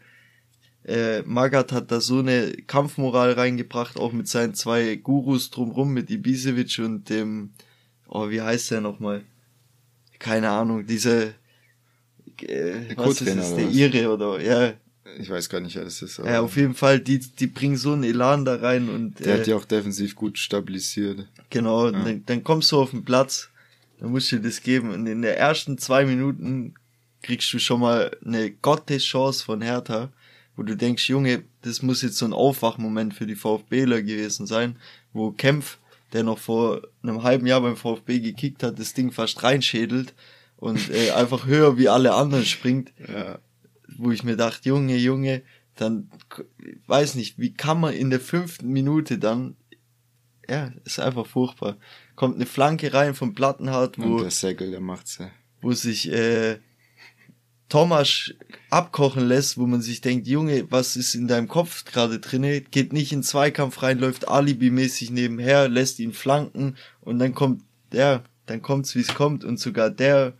äh, Magat hat da so eine Kampfmoral reingebracht, auch mit seinen zwei Gurus drumrum, mit Ibisevic und dem, oh, wie heißt der nochmal? Keine Ahnung, diese, äh, was ist das, der Ire oder, ja. Ich weiß gar nicht, wer das ist. Aber ja, auf jeden Fall, die, die bringen so einen Elan da rein und. Der äh, hat ja auch defensiv gut stabilisiert. Genau, ja. dann, dann kommst du auf den Platz, dann musst du dir das geben und in der ersten zwei Minuten kriegst du schon mal eine Gotteschance von Hertha wo du denkst, Junge, das muss jetzt so ein Aufwachmoment für die VfBler gewesen sein, wo Kempf, der noch vor einem halben Jahr beim VfB gekickt hat, das Ding fast reinschädelt und äh, einfach höher wie alle anderen springt. Ja. Wo ich mir dachte, Junge, Junge, dann weiß nicht, wie kann man in der fünften Minute dann, ja, ist einfach furchtbar. Kommt eine Flanke rein vom Plattenhardt, wo und der Säckel, der macht's ja. Wo sich äh, Thomas abkochen lässt, wo man sich denkt, Junge, was ist in deinem Kopf gerade drinne? Geht nicht in Zweikampf rein, läuft alibimäßig nebenher, lässt ihn flanken und dann kommt, ja, dann kommt's wie es kommt und sogar der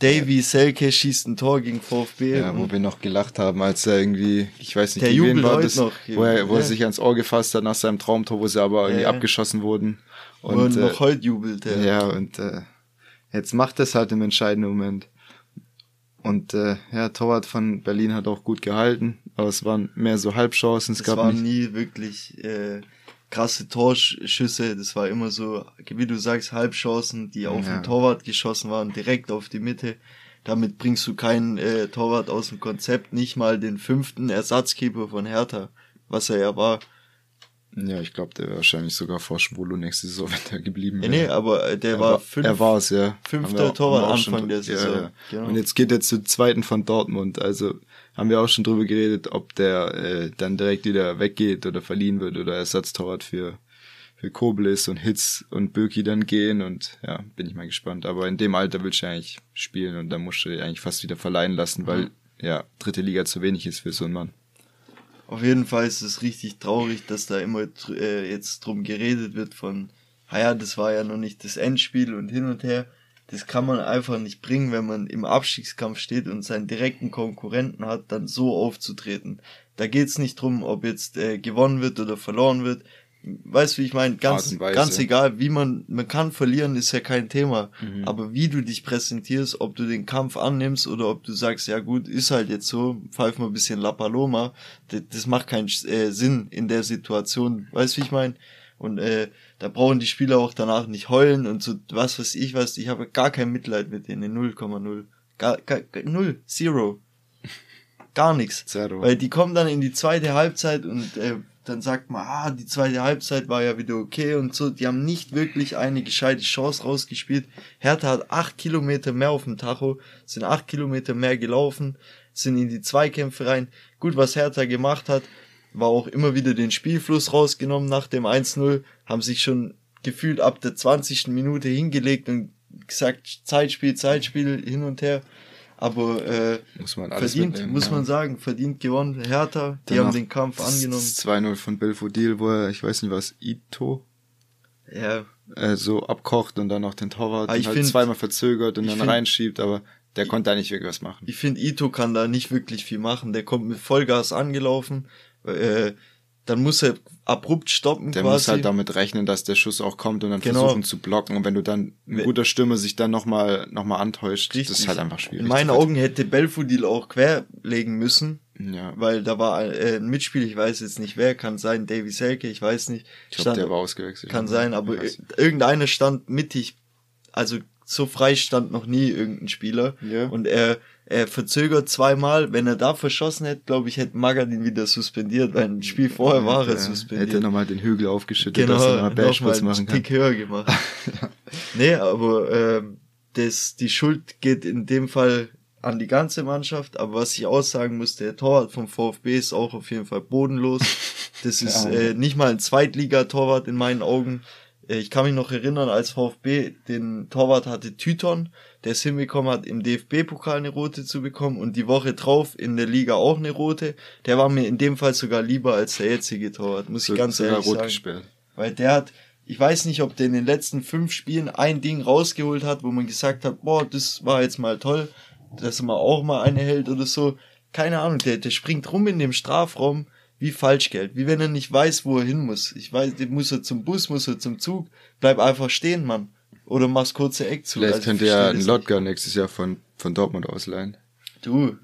Davy Selke schießt ein Tor gegen VfB. Ja, wo wir noch gelacht haben, als er irgendwie, ich weiß nicht, der wen war das, noch, wo, er, wo ja. er sich ans Ohr gefasst hat nach seinem Traumtor, wo sie aber irgendwie ja. abgeschossen wurden. Und, wo er noch äh, heute jubelt. Ja, ja und äh, jetzt macht es halt im entscheidenden Moment. Und äh, ja, Torwart von Berlin hat auch gut gehalten, aber es waren mehr so Halbchancen. Es, es gab waren nie wirklich äh, krasse Torschüsse. Das war immer so, wie du sagst, Halbchancen, die auf ja. den Torwart geschossen waren, direkt auf die Mitte. Damit bringst du keinen äh, Torwart aus dem Konzept, nicht mal den fünften Ersatzkeeper von Hertha, was er ja war. Ja, ich glaube, der wäre wahrscheinlich sogar vor Schwolo nächste Saison, wenn der geblieben wäre. Ja, nee, aber äh, der er war, fünf, er war es, ja. fünfter Torwart Anfang der Saison. Ja, ja. Genau. Und jetzt geht er zu zweiten von Dortmund. Also haben wir auch schon drüber geredet, ob der äh, dann direkt wieder weggeht oder verliehen wird oder Ersatztorwart für für Koblis und Hitz und Böki dann gehen und ja, bin ich mal gespannt. Aber in dem Alter willst du eigentlich spielen und da musst du eigentlich fast wieder verleihen lassen, weil mhm. ja, dritte Liga zu wenig ist für so einen Mann. Auf jeden Fall ist es richtig traurig, dass da immer äh, jetzt drum geredet wird von, naja, das war ja noch nicht das Endspiel und hin und her. Das kann man einfach nicht bringen, wenn man im Abstiegskampf steht und seinen direkten Konkurrenten hat, dann so aufzutreten. Da geht's nicht drum, ob jetzt äh, gewonnen wird oder verloren wird weißt du, wie ich meine, ganz, ganz egal, wie man, man kann verlieren, ist ja kein Thema. Mhm. Aber wie du dich präsentierst, ob du den Kampf annimmst oder ob du sagst, ja gut, ist halt jetzt so, pfeif mal ein bisschen La Paloma, das, das macht keinen äh, Sinn in der Situation. Weißt du, wie ich meine? Und äh, da brauchen die Spieler auch danach nicht heulen und so, was weiß ich was, ich habe gar kein Mitleid mit denen, 0,0. Gar, gar, null, zero. Gar nichts. Zero. Weil die kommen dann in die zweite Halbzeit und äh, dann sagt man, ah, die zweite Halbzeit war ja wieder okay und so. Die haben nicht wirklich eine gescheite Chance rausgespielt. Hertha hat acht Kilometer mehr auf dem Tacho, sind acht Kilometer mehr gelaufen, sind in die Zweikämpfe rein. Gut, was Hertha gemacht hat, war auch immer wieder den Spielfluss rausgenommen nach dem 1-0, haben sich schon gefühlt ab der 20. Minute hingelegt und gesagt, Zeitspiel, Zeitspiel, hin und her. Aber äh, muss man verdient, muss ja. man sagen, verdient gewonnen. Hertha, die Danach haben den Kampf angenommen. 2-0 von Belfodil, wo er, ich weiß nicht was, Ito ja. äh, so abkocht und dann noch den Torwart ah, halt find, zweimal verzögert und dann find, reinschiebt, aber der konnte da nicht wirklich was machen. Ich finde, Ito kann da nicht wirklich viel machen. Der kommt mit Vollgas angelaufen. Äh, dann muss er abrupt stoppen. Der quasi. muss halt damit rechnen, dass der Schuss auch kommt und dann genau. versuchen zu blocken. Und wenn du dann ein guter Stürmer sich dann nochmal noch mal antäuscht, Richtig. das ist halt einfach schwierig. In meinen Augen hätte Belfodil auch querlegen müssen. Ja. Weil da war äh, ein Mitspiel, ich weiß jetzt nicht wer, kann sein, Davy Selke, ich weiß nicht. Ich glaube, der war ausgewechselt. Kann sein, aber irgendeiner stand mittig, also so frei stand noch nie irgendein Spieler. Ja. Und er er verzögert zweimal. Wenn er da verschossen hätte, glaube ich, hätte Magath ihn wieder suspendiert, weil ein Spiel vorher war er suspendiert. Hätte nochmal den Hügel aufgeschüttet, genau, dass er nochmal Bashfuss machen kann. Tick höher gemacht. ja. Nee, aber äh, das, die Schuld geht in dem Fall an die ganze Mannschaft, aber was ich aussagen muss, der Torwart vom VfB ist auch auf jeden Fall bodenlos. Das ist ja. äh, nicht mal ein Zweitligatorwart in meinen Augen. Äh, ich kann mich noch erinnern, als VfB den Torwart hatte Tyton, der es hinbekommen hat, im DFB-Pokal eine rote zu bekommen und die Woche drauf in der Liga auch eine rote. Der war mir in dem Fall sogar lieber als der jetzige Torwart, muss so, ich ganz ehrlich sagen. Gesperrt. Weil der hat, ich weiß nicht, ob der in den letzten fünf Spielen ein Ding rausgeholt hat, wo man gesagt hat, boah, das war jetzt mal toll, dass man auch mal eine hält oder so. Keine Ahnung, der, der springt rum in dem Strafraum wie Falschgeld, wie wenn er nicht weiß, wo er hin muss. Ich weiß, muss er zum Bus, muss er zum Zug, bleib einfach stehen, Mann oder machst kurze Eck zu. Vielleicht also könnte ja ein Lotger nächstes Jahr von, von Dortmund ausleihen. Du,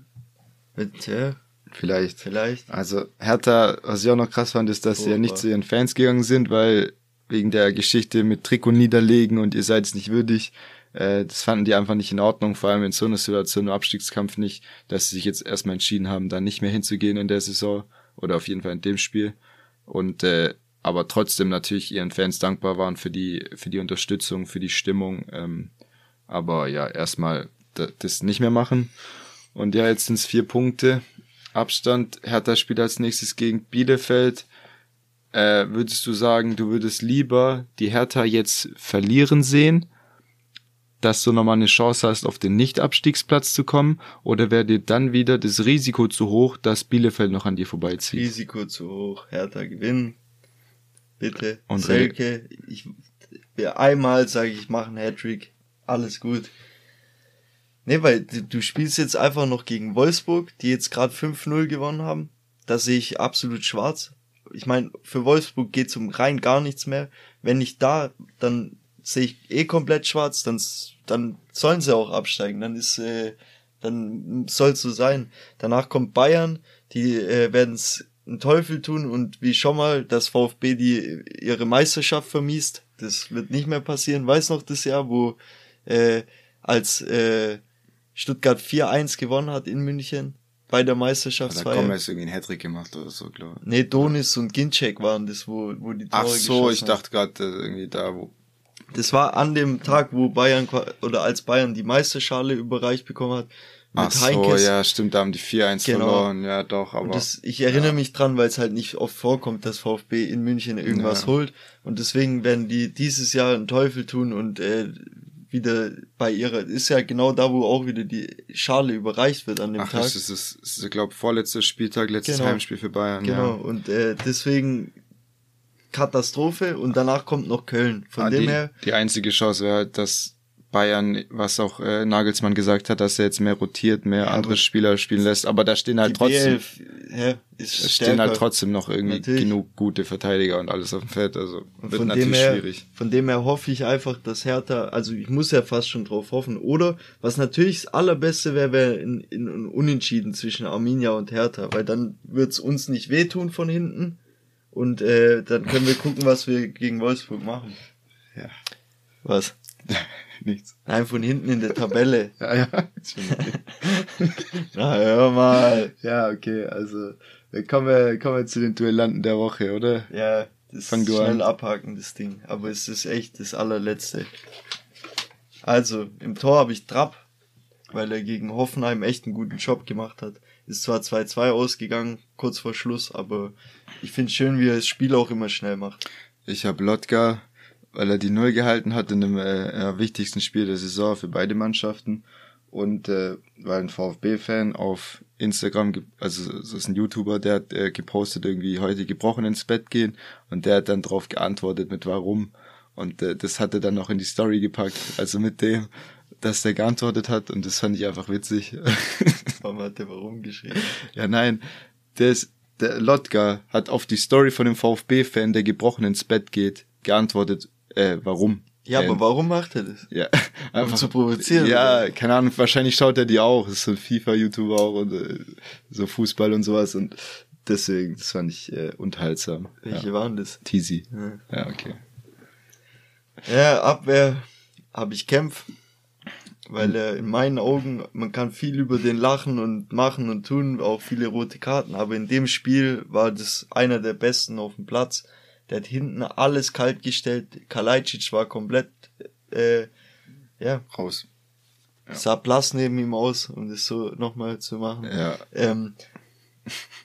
mit, ja. Vielleicht. Vielleicht. Also Hertha, was ich auch noch krass fand, ist, dass oh, sie ja nicht zu ihren Fans gegangen sind, weil wegen der Geschichte mit Trikot niederlegen und ihr seid es nicht würdig. Äh, das fanden die einfach nicht in Ordnung, vor allem in so einer Situation im Abstiegskampf nicht, dass sie sich jetzt erstmal entschieden haben, da nicht mehr hinzugehen in der Saison oder auf jeden Fall in dem Spiel. Und äh, aber trotzdem natürlich ihren Fans dankbar waren für die, für die Unterstützung, für die Stimmung. Ähm, aber ja, erstmal das nicht mehr machen. Und ja, jetzt sind es vier Punkte. Abstand. Hertha spielt als nächstes gegen Bielefeld. Äh, würdest du sagen, du würdest lieber die Hertha jetzt verlieren sehen, dass du nochmal eine Chance hast, auf den Nicht-Abstiegsplatz zu kommen? Oder wäre dir dann wieder das Risiko zu hoch, dass Bielefeld noch an dir vorbeizieht? Risiko zu hoch, Hertha gewinnen. Bitte. Und Selke, ich, einmal sage ich, mache einen Hattrick, alles gut. Nee, weil du, du spielst jetzt einfach noch gegen Wolfsburg, die jetzt gerade 5-0 gewonnen haben. Da sehe ich absolut schwarz. Ich meine, für Wolfsburg geht's um rein gar nichts mehr. Wenn nicht da, dann sehe ich eh komplett schwarz, dann, dann sollen sie auch absteigen. Dann ist, äh, dann soll's so sein. Danach kommt Bayern, die äh, werden's einen Teufel tun und wie schon mal, dass VfB die ihre Meisterschaft vermiest. Das wird nicht mehr passieren. Weiß noch das Jahr, wo äh, als äh, Stuttgart 4-1 gewonnen hat in München bei der Meisterschaftsfeier. Da kommen jetzt irgendwie einen Hattrick gemacht oder so, glaube ich. Nee, Donis und Ginczek waren das, wo, wo die Tore Ach so, ich dachte gerade äh, irgendwie da, wo das war an dem Tag, wo Bayern oder als Bayern die Meisterschale überreicht bekommen hat. Ach so, ja, stimmt, da haben die 4-1 genau. verloren, ja doch, aber. Das, ich erinnere ja. mich dran, weil es halt nicht oft vorkommt, dass VfB in München irgendwas ja. holt. Und deswegen werden die dieses Jahr einen Teufel tun und äh, wieder bei ihrer, ist ja genau da, wo auch wieder die Schale überreicht wird an dem Ach, Tag. Das ist, das ist, ich glaube, vorletzter Spieltag, letztes genau. Heimspiel für Bayern. Genau, ja. und äh, deswegen Katastrophe und danach kommt noch Köln. Von ah, dem die, her. Die einzige Chance wäre halt, dass Bayern, was auch äh, Nagelsmann gesagt hat, dass er jetzt mehr rotiert, mehr ja, andere Spieler spielen lässt, aber da stehen halt trotzdem B11, ja, ist stehen halt trotzdem noch irgendwie Natürlich. genug gute Verteidiger und alles auf dem Feld, also und wird natürlich her, schwierig. Von dem her hoffe ich einfach, dass Hertha, also ich muss ja fast schon drauf hoffen, oder was natürlich das allerbeste wäre, wäre in, in, in Unentschieden zwischen Arminia und Hertha, weil dann wird's uns nicht wehtun von hinten und äh, dann können wir gucken, was wir gegen Wolfsburg machen. Ja. Was? Nichts. Nein, von hinten in der Tabelle. ja, ja. Na, hör mal. Ja, okay, also kommen wir, kommen wir zu den Duellanten der Woche, oder? Ja, das Fang ist schnell an. abhaken, das Ding. Aber es ist echt das allerletzte. Also, im Tor habe ich Trapp, weil er gegen Hoffenheim echt einen guten Job gemacht hat. Ist zwar 2-2 ausgegangen, kurz vor Schluss, aber ich finde schön, wie er das Spiel auch immer schnell macht. Ich habe Lotka, weil er die Null gehalten hat in dem äh, wichtigsten Spiel der Saison für beide Mannschaften. Und äh, weil ein VfB-Fan auf Instagram, also das ist ein YouTuber, der hat äh, gepostet irgendwie heute gebrochen ins Bett gehen. Und der hat dann drauf geantwortet mit warum. Und äh, das hat er dann noch in die Story gepackt, also mit dem dass der geantwortet hat. Und das fand ich einfach witzig. Warum hat der warum geschrieben? Ja, nein, der ist, der Lotka hat auf die Story von dem VfB-Fan, der gebrochen ins Bett geht, geantwortet, äh, warum. Ja, aber ähm, warum macht er das? Ja, einfach um zu provozieren. Ja, oder? keine Ahnung, wahrscheinlich schaut er die auch. Das ist so ein FIFA-YouTuber auch und äh, so Fußball und sowas und deswegen, das fand ich äh, unterhaltsam. Welche ja. waren das? Teasy. Ja. ja, okay. Ja, Abwehr habe ich Kämpf weil er in meinen Augen, man kann viel über den lachen und machen und tun, auch viele rote Karten, aber in dem Spiel war das einer der besten auf dem Platz. Der hat hinten alles kalt gestellt. Kalajdzic war komplett, äh, ja. Raus. Ja. Sah Platz neben ihm aus, um das so nochmal zu machen. Ja. Ähm,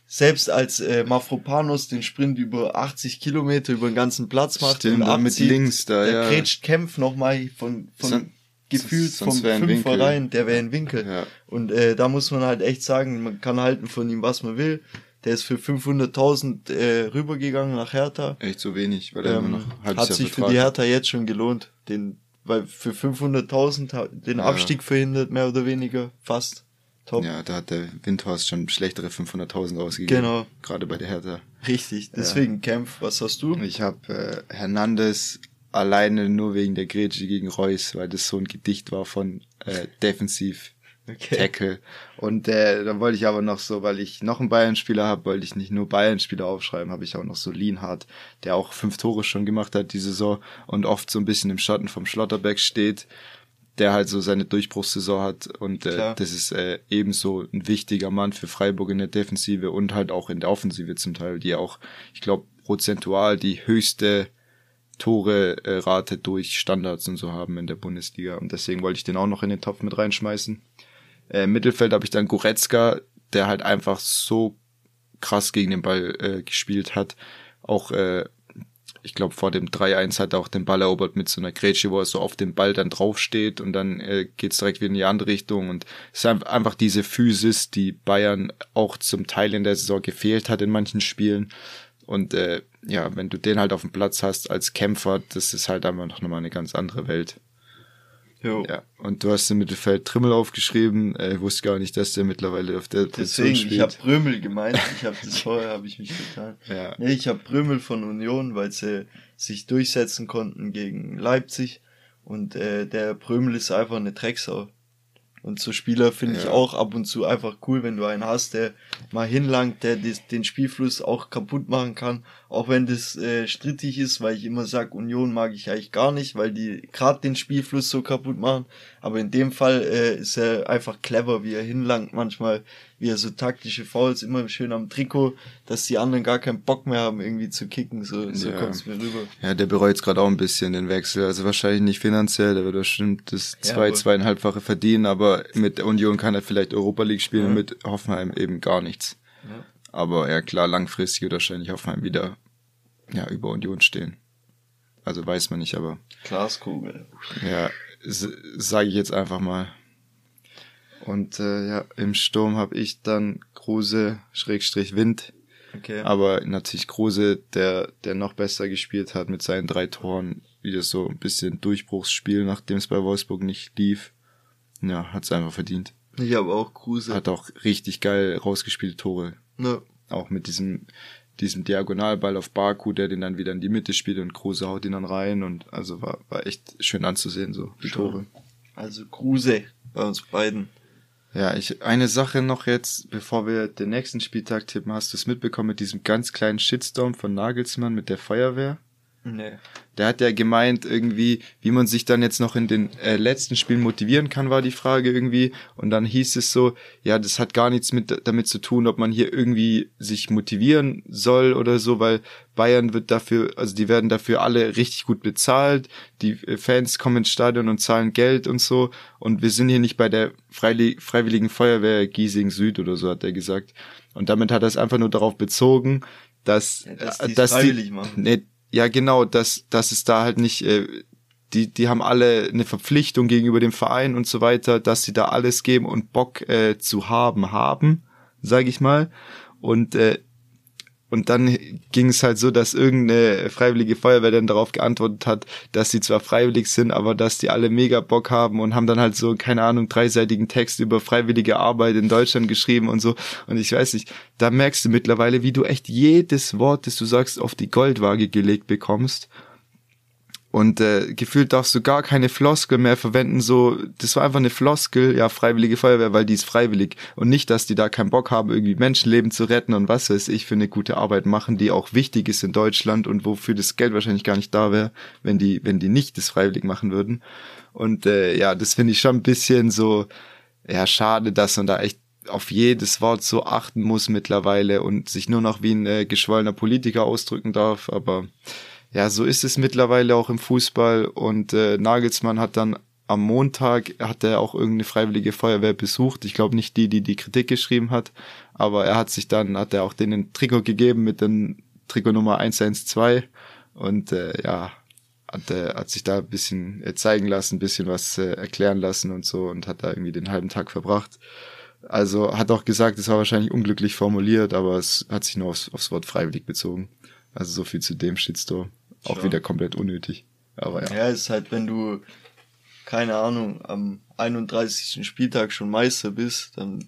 selbst als äh, Mafropanos den Sprint über 80 Kilometer über den ganzen Platz macht Stimmt, und abzieht, mit links da, der ja. Grätscht Kämpf nochmal von, von gefühlt vom Fünfer rein, der wäre in Winkel. Ja. Und äh, da muss man halt echt sagen, man kann halten von ihm, was man will. Der ist für 500.000 äh, rübergegangen nach Hertha. Echt so wenig, weil er ähm, immer noch halbes Hat sich Vertrag. für die Hertha jetzt schon gelohnt. Den, weil für 500.000 den ja. Abstieg verhindert, mehr oder weniger, fast. Top. Ja, da hat der Windhorst schon schlechtere 500.000 ausgegeben. Genau. Gerade bei der Hertha. Richtig, deswegen ja. Kämpf, was hast du? Ich habe äh, Hernandez alleine nur wegen der Grätsche gegen Reus, weil das so ein Gedicht war von äh, defensiv okay. Tackle. Und äh, dann wollte ich aber noch so, weil ich noch einen Bayern-Spieler habe, wollte ich nicht nur Bayern-Spieler aufschreiben, habe ich auch noch so Lienhardt, der auch fünf Tore schon gemacht hat diese Saison und oft so ein bisschen im Schatten vom Schlotterbeck steht, der halt so seine Durchbruchssaison hat und äh, das ist äh, ebenso ein wichtiger Mann für Freiburg in der Defensive und halt auch in der Offensive zum Teil, die auch, ich glaube, prozentual die höchste Tore-Rate durch Standards und so haben in der Bundesliga. Und deswegen wollte ich den auch noch in den Topf mit reinschmeißen. Äh, Im Mittelfeld habe ich dann Goretzka, der halt einfach so krass gegen den Ball äh, gespielt hat. Auch äh, ich glaube, vor dem 3-1 hat er auch den Ball erobert mit so einer Grätsche, wo er so auf dem Ball dann draufsteht und dann äh, geht's direkt wieder in die andere Richtung. Und es ist einfach diese Physis, die Bayern auch zum Teil in der Saison gefehlt hat in manchen Spielen. Und äh, ja, wenn du den halt auf dem Platz hast als Kämpfer, das ist halt einfach noch mal eine ganz andere Welt. Jo. Ja, und du hast im Mittelfeld Trimmel aufgeschrieben. Äh, ich wusste gar nicht, dass der mittlerweile auf der Position Deswegen, spielt. ich habe Brömel gemeint. Ich habe das vorher, habe ich mich getan. Ja. Nee, ich habe Brömel von Union, weil sie sich durchsetzen konnten gegen Leipzig. Und äh, der Brömel ist einfach eine Drecksau. Und so Spieler finde ja. ich auch ab und zu einfach cool, wenn du einen hast, der mal hinlangt, der den Spielfluss auch kaputt machen kann. Auch wenn das äh, strittig ist, weil ich immer sag, Union mag ich eigentlich gar nicht, weil die gerade den Spielfluss so kaputt machen. Aber in dem Fall äh, ist er einfach clever, wie er hinlangt manchmal wie er so taktische Fouls immer schön am Trikot, dass die anderen gar keinen Bock mehr haben, irgendwie zu kicken. So, so ja. kommt's mir rüber. Ja, der bereut jetzt gerade auch ein bisschen den Wechsel. Also wahrscheinlich nicht finanziell, der wird bestimmt das zwei, ja, zweieinhalbfache verdienen, aber mit der Union kann er vielleicht Europa League spielen, ja. mit Hoffenheim eben gar nichts. Ja. Aber ja klar, langfristig wird wahrscheinlich Hoffenheim wieder ja, über Union stehen. Also weiß man nicht, aber. Glaskugel. Ja, sage ich jetzt einfach mal. Und äh, ja, im Sturm habe ich dann Kruse Schrägstrich Wind. Okay. Aber natürlich Kruse, der, der noch besser gespielt hat mit seinen drei Toren, wieder so ein bisschen Durchbruchsspiel, nachdem es bei Wolfsburg nicht lief. Ja, hat's einfach verdient. Ich habe auch Kruse. Hat auch richtig geil rausgespielte Tore. Ja. Auch mit diesem, diesem Diagonalball auf Baku, der den dann wieder in die Mitte spielt und Kruse haut ihn dann rein und also war, war echt schön anzusehen, so die. Tore. Also Kruse bei uns beiden. Ja, ich, eine Sache noch jetzt, bevor wir den nächsten Spieltag tippen, hast du es mitbekommen mit diesem ganz kleinen Shitstorm von Nagelsmann mit der Feuerwehr? Nee. Der hat ja gemeint, irgendwie, wie man sich dann jetzt noch in den äh, letzten Spielen motivieren kann, war die Frage irgendwie. Und dann hieß es so, ja, das hat gar nichts mit damit zu tun, ob man hier irgendwie sich motivieren soll oder so, weil Bayern wird dafür, also die werden dafür alle richtig gut bezahlt. Die äh, Fans kommen ins Stadion und zahlen Geld und so. Und wir sind hier nicht bei der Freiwilligen Feuerwehr Giesing Süd oder so, hat er gesagt. Und damit hat er es einfach nur darauf bezogen, dass, ja, dass, äh, dass die, nee, ja, genau, dass, dass es da halt nicht, äh, die, die haben alle eine Verpflichtung gegenüber dem Verein und so weiter, dass sie da alles geben und Bock äh, zu haben, haben, sage ich mal. Und äh, und dann ging es halt so, dass irgendeine freiwillige Feuerwehr dann darauf geantwortet hat, dass sie zwar freiwillig sind, aber dass die alle mega Bock haben und haben dann halt so, keine Ahnung, dreiseitigen Text über freiwillige Arbeit in Deutschland geschrieben und so. Und ich weiß nicht, da merkst du mittlerweile, wie du echt jedes Wort, das du sagst, auf die Goldwaage gelegt bekommst. Und äh, gefühlt darfst du gar keine Floskel mehr verwenden, so, das war einfach eine Floskel, ja, freiwillige Feuerwehr, weil die ist freiwillig. Und nicht, dass die da keinen Bock haben, irgendwie Menschenleben zu retten und was weiß ich für eine gute Arbeit machen, die auch wichtig ist in Deutschland und wofür das Geld wahrscheinlich gar nicht da wäre, wenn die, wenn die nicht das freiwillig machen würden. Und äh, ja, das finde ich schon ein bisschen so, ja, schade, dass man da echt auf jedes Wort so achten muss mittlerweile und sich nur noch wie ein äh, geschwollener Politiker ausdrücken darf, aber ja, so ist es mittlerweile auch im Fußball und äh, Nagelsmann hat dann am Montag hat er auch irgendeine freiwillige Feuerwehr besucht. Ich glaube nicht die, die die Kritik geschrieben hat, aber er hat sich dann, hat er auch denen ein Trikot gegeben mit dem Trikot Nummer 112 und äh, ja, hat, äh, hat sich da ein bisschen äh, zeigen lassen, ein bisschen was äh, erklären lassen und so und hat da irgendwie den halben Tag verbracht. Also hat auch gesagt, es war wahrscheinlich unglücklich formuliert, aber es hat sich nur aufs, aufs Wort freiwillig bezogen. Also so viel zu dem Shitstorm. Auch wieder komplett unnötig. Aber ja. Ja, ist halt, wenn du, keine Ahnung, am 31. Spieltag schon Meister bist, dann,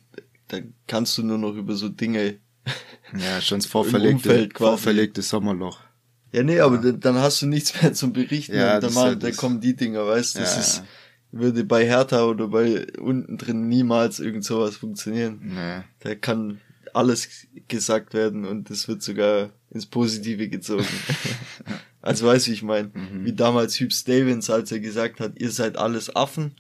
dann kannst du nur noch über so Dinge. Ja, schon das vorverlegte, vorverlegte Sommerloch. Ja, nee, ja. aber dann hast du nichts mehr zum Berichten. Ja, dann, machen, dann kommen die Dinger, weißt du, das ja, ist, würde bei Hertha oder bei unten drin niemals irgend sowas funktionieren. Nee. Da kann alles gesagt werden und es wird sogar ins Positive gezogen. Also weißt du, wie ich meine? Mhm. Wie damals Hübs Stevens, als er gesagt hat, ihr seid alles Affen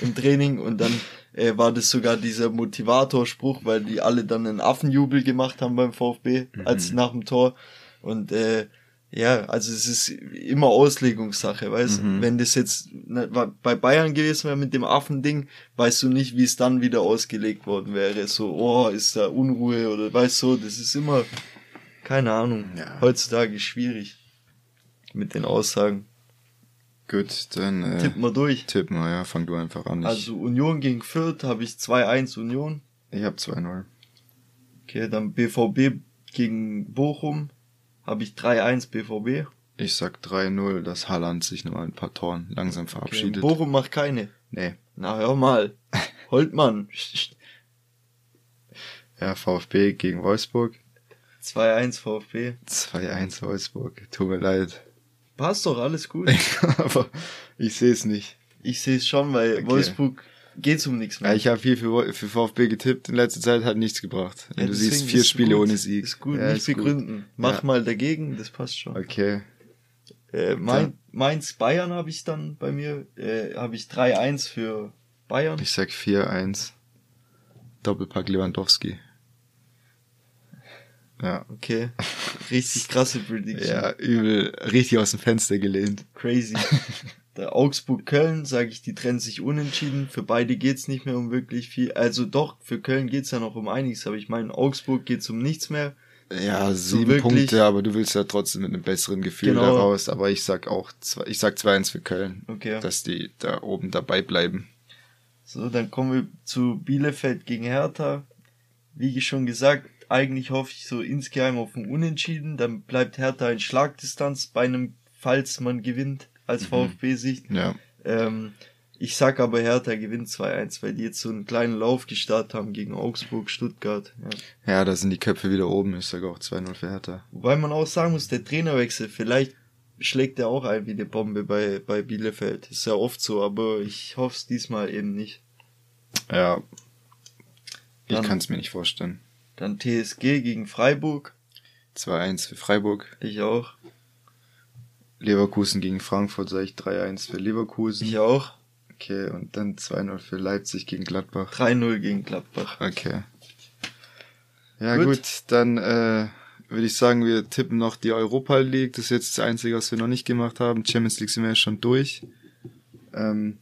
im Training und dann äh, war das sogar dieser Motivatorspruch, weil die alle dann einen Affenjubel gemacht haben beim VfB, mhm. als nach dem Tor. Und äh, ja, also es ist immer Auslegungssache, weißt mhm. Wenn das jetzt ne, bei Bayern gewesen wäre mit dem Affending, weißt du nicht, wie es dann wieder ausgelegt worden wäre. So, oh, ist da Unruhe oder weißt du, das ist immer, keine Ahnung, ja. heutzutage schwierig. Mit den Aussagen. Gut, dann äh, Tippen wir durch. tippen wir, ja, fang du einfach an. Ich, Also Union gegen Fürth habe ich 2-1 Union. ich habe 2-0. Okay, dann BVB gegen Bochum habe ich 3-1 BVB. Ich sag 3-0, dass Haaland sich nochmal ein paar Toren langsam Okay, verabschiedet. Bochum macht keine. nee. Na hör mal. Holtmann. Ja, VfB gegen Wolfsburg. 2-1 VfB. 2-1 Wolfsburg. Tut mir leid. Passt doch, alles gut. Aber ich sehe es nicht. Ich sehe es schon, weil Okay. Wolfsburg geht's um nichts mehr. Ja, ich habe viel für, für VfB getippt. In letzter Zeit hat nichts gebracht. Ja, du siehst vier Spiele gut. ohne Sieg. Ist gut, Ja, nicht begründen. Mach mal dagegen, das passt schon. Okay. Äh, mein, Mainz Bayern habe ich dann bei mir, äh, habe ich 3-1 für Bayern. Ich sag 4-1. Doppelpack Lewandowski. Ja. Okay. Richtig krasse Prediction. Ja, übel, richtig aus dem Fenster gelehnt. Crazy. Der Augsburg-Köln, sage ich, die trennen sich unentschieden. Für beide geht's nicht mehr um wirklich viel. Also doch, für Köln geht's ja noch um einiges, aber ich meine, Augsburg geht's um nichts mehr. Ja, sieben wirklich- Punkte, aber du willst ja trotzdem mit einem besseren Gefühl Genau. da raus. Aber ich sag auch, zwei, ich sag 2-1 für Köln. Okay. Dass die da oben dabei bleiben. So, dann kommen wir zu Bielefeld gegen Hertha. Wie schon gesagt, eigentlich hoffe ich so insgeheim auf ein Unentschieden. Dann bleibt Hertha in Schlagdistanz bei einem, falls man gewinnt, als VfB-Sicht. Ja. Ähm, ich sag aber Hertha gewinnt 2-1, weil die jetzt so einen kleinen Lauf gestartet haben gegen Augsburg, Stuttgart. Ja. Ja, da sind die Köpfe wieder oben. Ich sag auch 2-0 für Hertha. Wobei man auch sagen muss, der Trainerwechsel, vielleicht schlägt er auch ein wie eine Bombe bei, bei Bielefeld. Ist ja oft so, aber ich hoffe es diesmal eben nicht. Ja. Ich kann es mir nicht vorstellen. Dann TSG gegen Freiburg. 2-1 für Freiburg. Ich auch. Leverkusen gegen Frankfurt sage ich 3-1 für Leverkusen. Ich auch. Okay, und dann 2-0 für Leipzig gegen Gladbach. 3-0 gegen Gladbach. Okay. Ja Gut. gut, dann äh, würde ich sagen, wir tippen noch die Europa League. Das ist jetzt das Einzige, was wir noch nicht gemacht haben. Champions League sind wir ja schon durch. Ähm,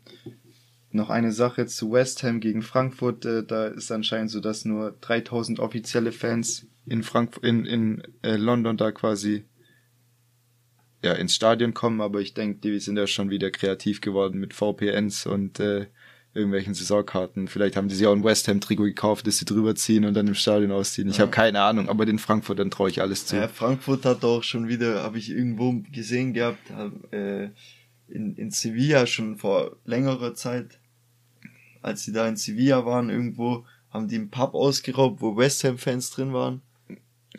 noch eine Sache zu West Ham gegen Frankfurt. Äh, da ist anscheinend so, dass nur 3000 offizielle Fans in Frankfurt, in, in äh, London da quasi ja ins Stadion kommen. Aber ich denke, die sind ja schon wieder kreativ geworden mit VPNs und äh, irgendwelchen Saisonkarten. Vielleicht haben die sich auch ein West Ham Trikot gekauft, das sie drüber ziehen und dann im Stadion ausziehen. Ich Ja. habe keine Ahnung, aber den Frankfurtern traue ich alles zu. Ja, Frankfurt hat auch schon wieder, habe ich irgendwo gesehen gehabt, hab, äh, in, in Sevilla schon vor längerer Zeit, als sie da in Sevilla waren irgendwo, haben die einen Pub ausgeraubt, wo West Ham Fans drin waren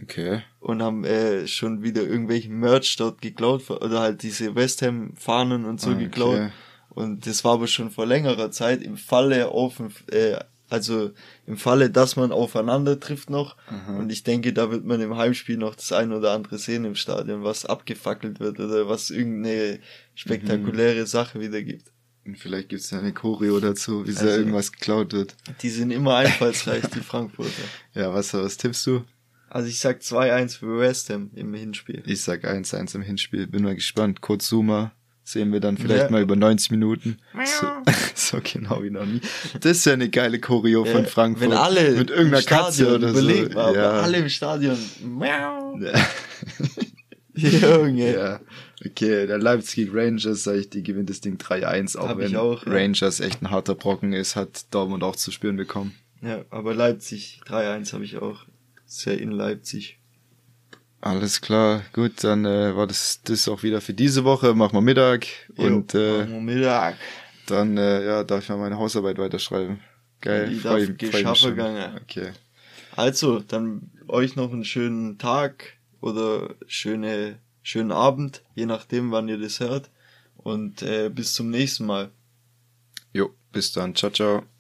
Okay. und haben äh, schon wieder irgendwelchen Merch dort geklaut oder halt diese West Ham Fahnen und so Okay. geklaut. Und das war aber schon vor längerer Zeit im Falle auf, äh, also im Falle, dass man aufeinander trifft noch. Aha. Und ich denke, da wird man im Heimspiel noch das ein oder andere sehen im Stadion, was abgefackelt wird oder was irgendeine spektakuläre Sache wieder gibt. Und vielleicht gibt's ja eine Choreo dazu, wie da Also- irgendwas geklaut wird. Die sind immer einfallsreich, die Frankfurter. Ja, was, was tippst du? Also ich sag 2-1 für West Ham im Hinspiel. Ich sag 1-1 im Hinspiel. Bin mal gespannt. Kurz Zoomer sehen wir dann vielleicht Ja. mal über 90 Minuten. So, so genau wie noch nie. Das ist ja eine geile Choreo von Ja, Frankfurt. Wenn alle Mit irgendeiner Katze oder so. Mal, ja. alle im Stadion. Miau. Ja. Junge. ja. Okay, der Leipzig Rangers, sag ich, die gewinnt das Ding 3-1, auch Hab wenn ich auch, ja. Rangers echt ein harter Brocken ist, hat Dortmund auch zu spüren bekommen. Ja, aber Leipzig 3-1 habe ich auch. Ja in Leipzig. Alles klar, gut, dann äh, war das das auch wieder für diese Woche. Machen wir Mittag und Jo, äh, machen wir Mittag. dann äh, ja, darf ich mal meine Hausarbeit weiterschreiben. Geil, Die freu, darf freu gegangen. Okay. Also, dann euch noch einen schönen Tag oder schöne, schönen Abend, je nachdem, wann ihr das hört. Und äh, bis zum nächsten Mal. Jo, bis dann. Ciao, ciao.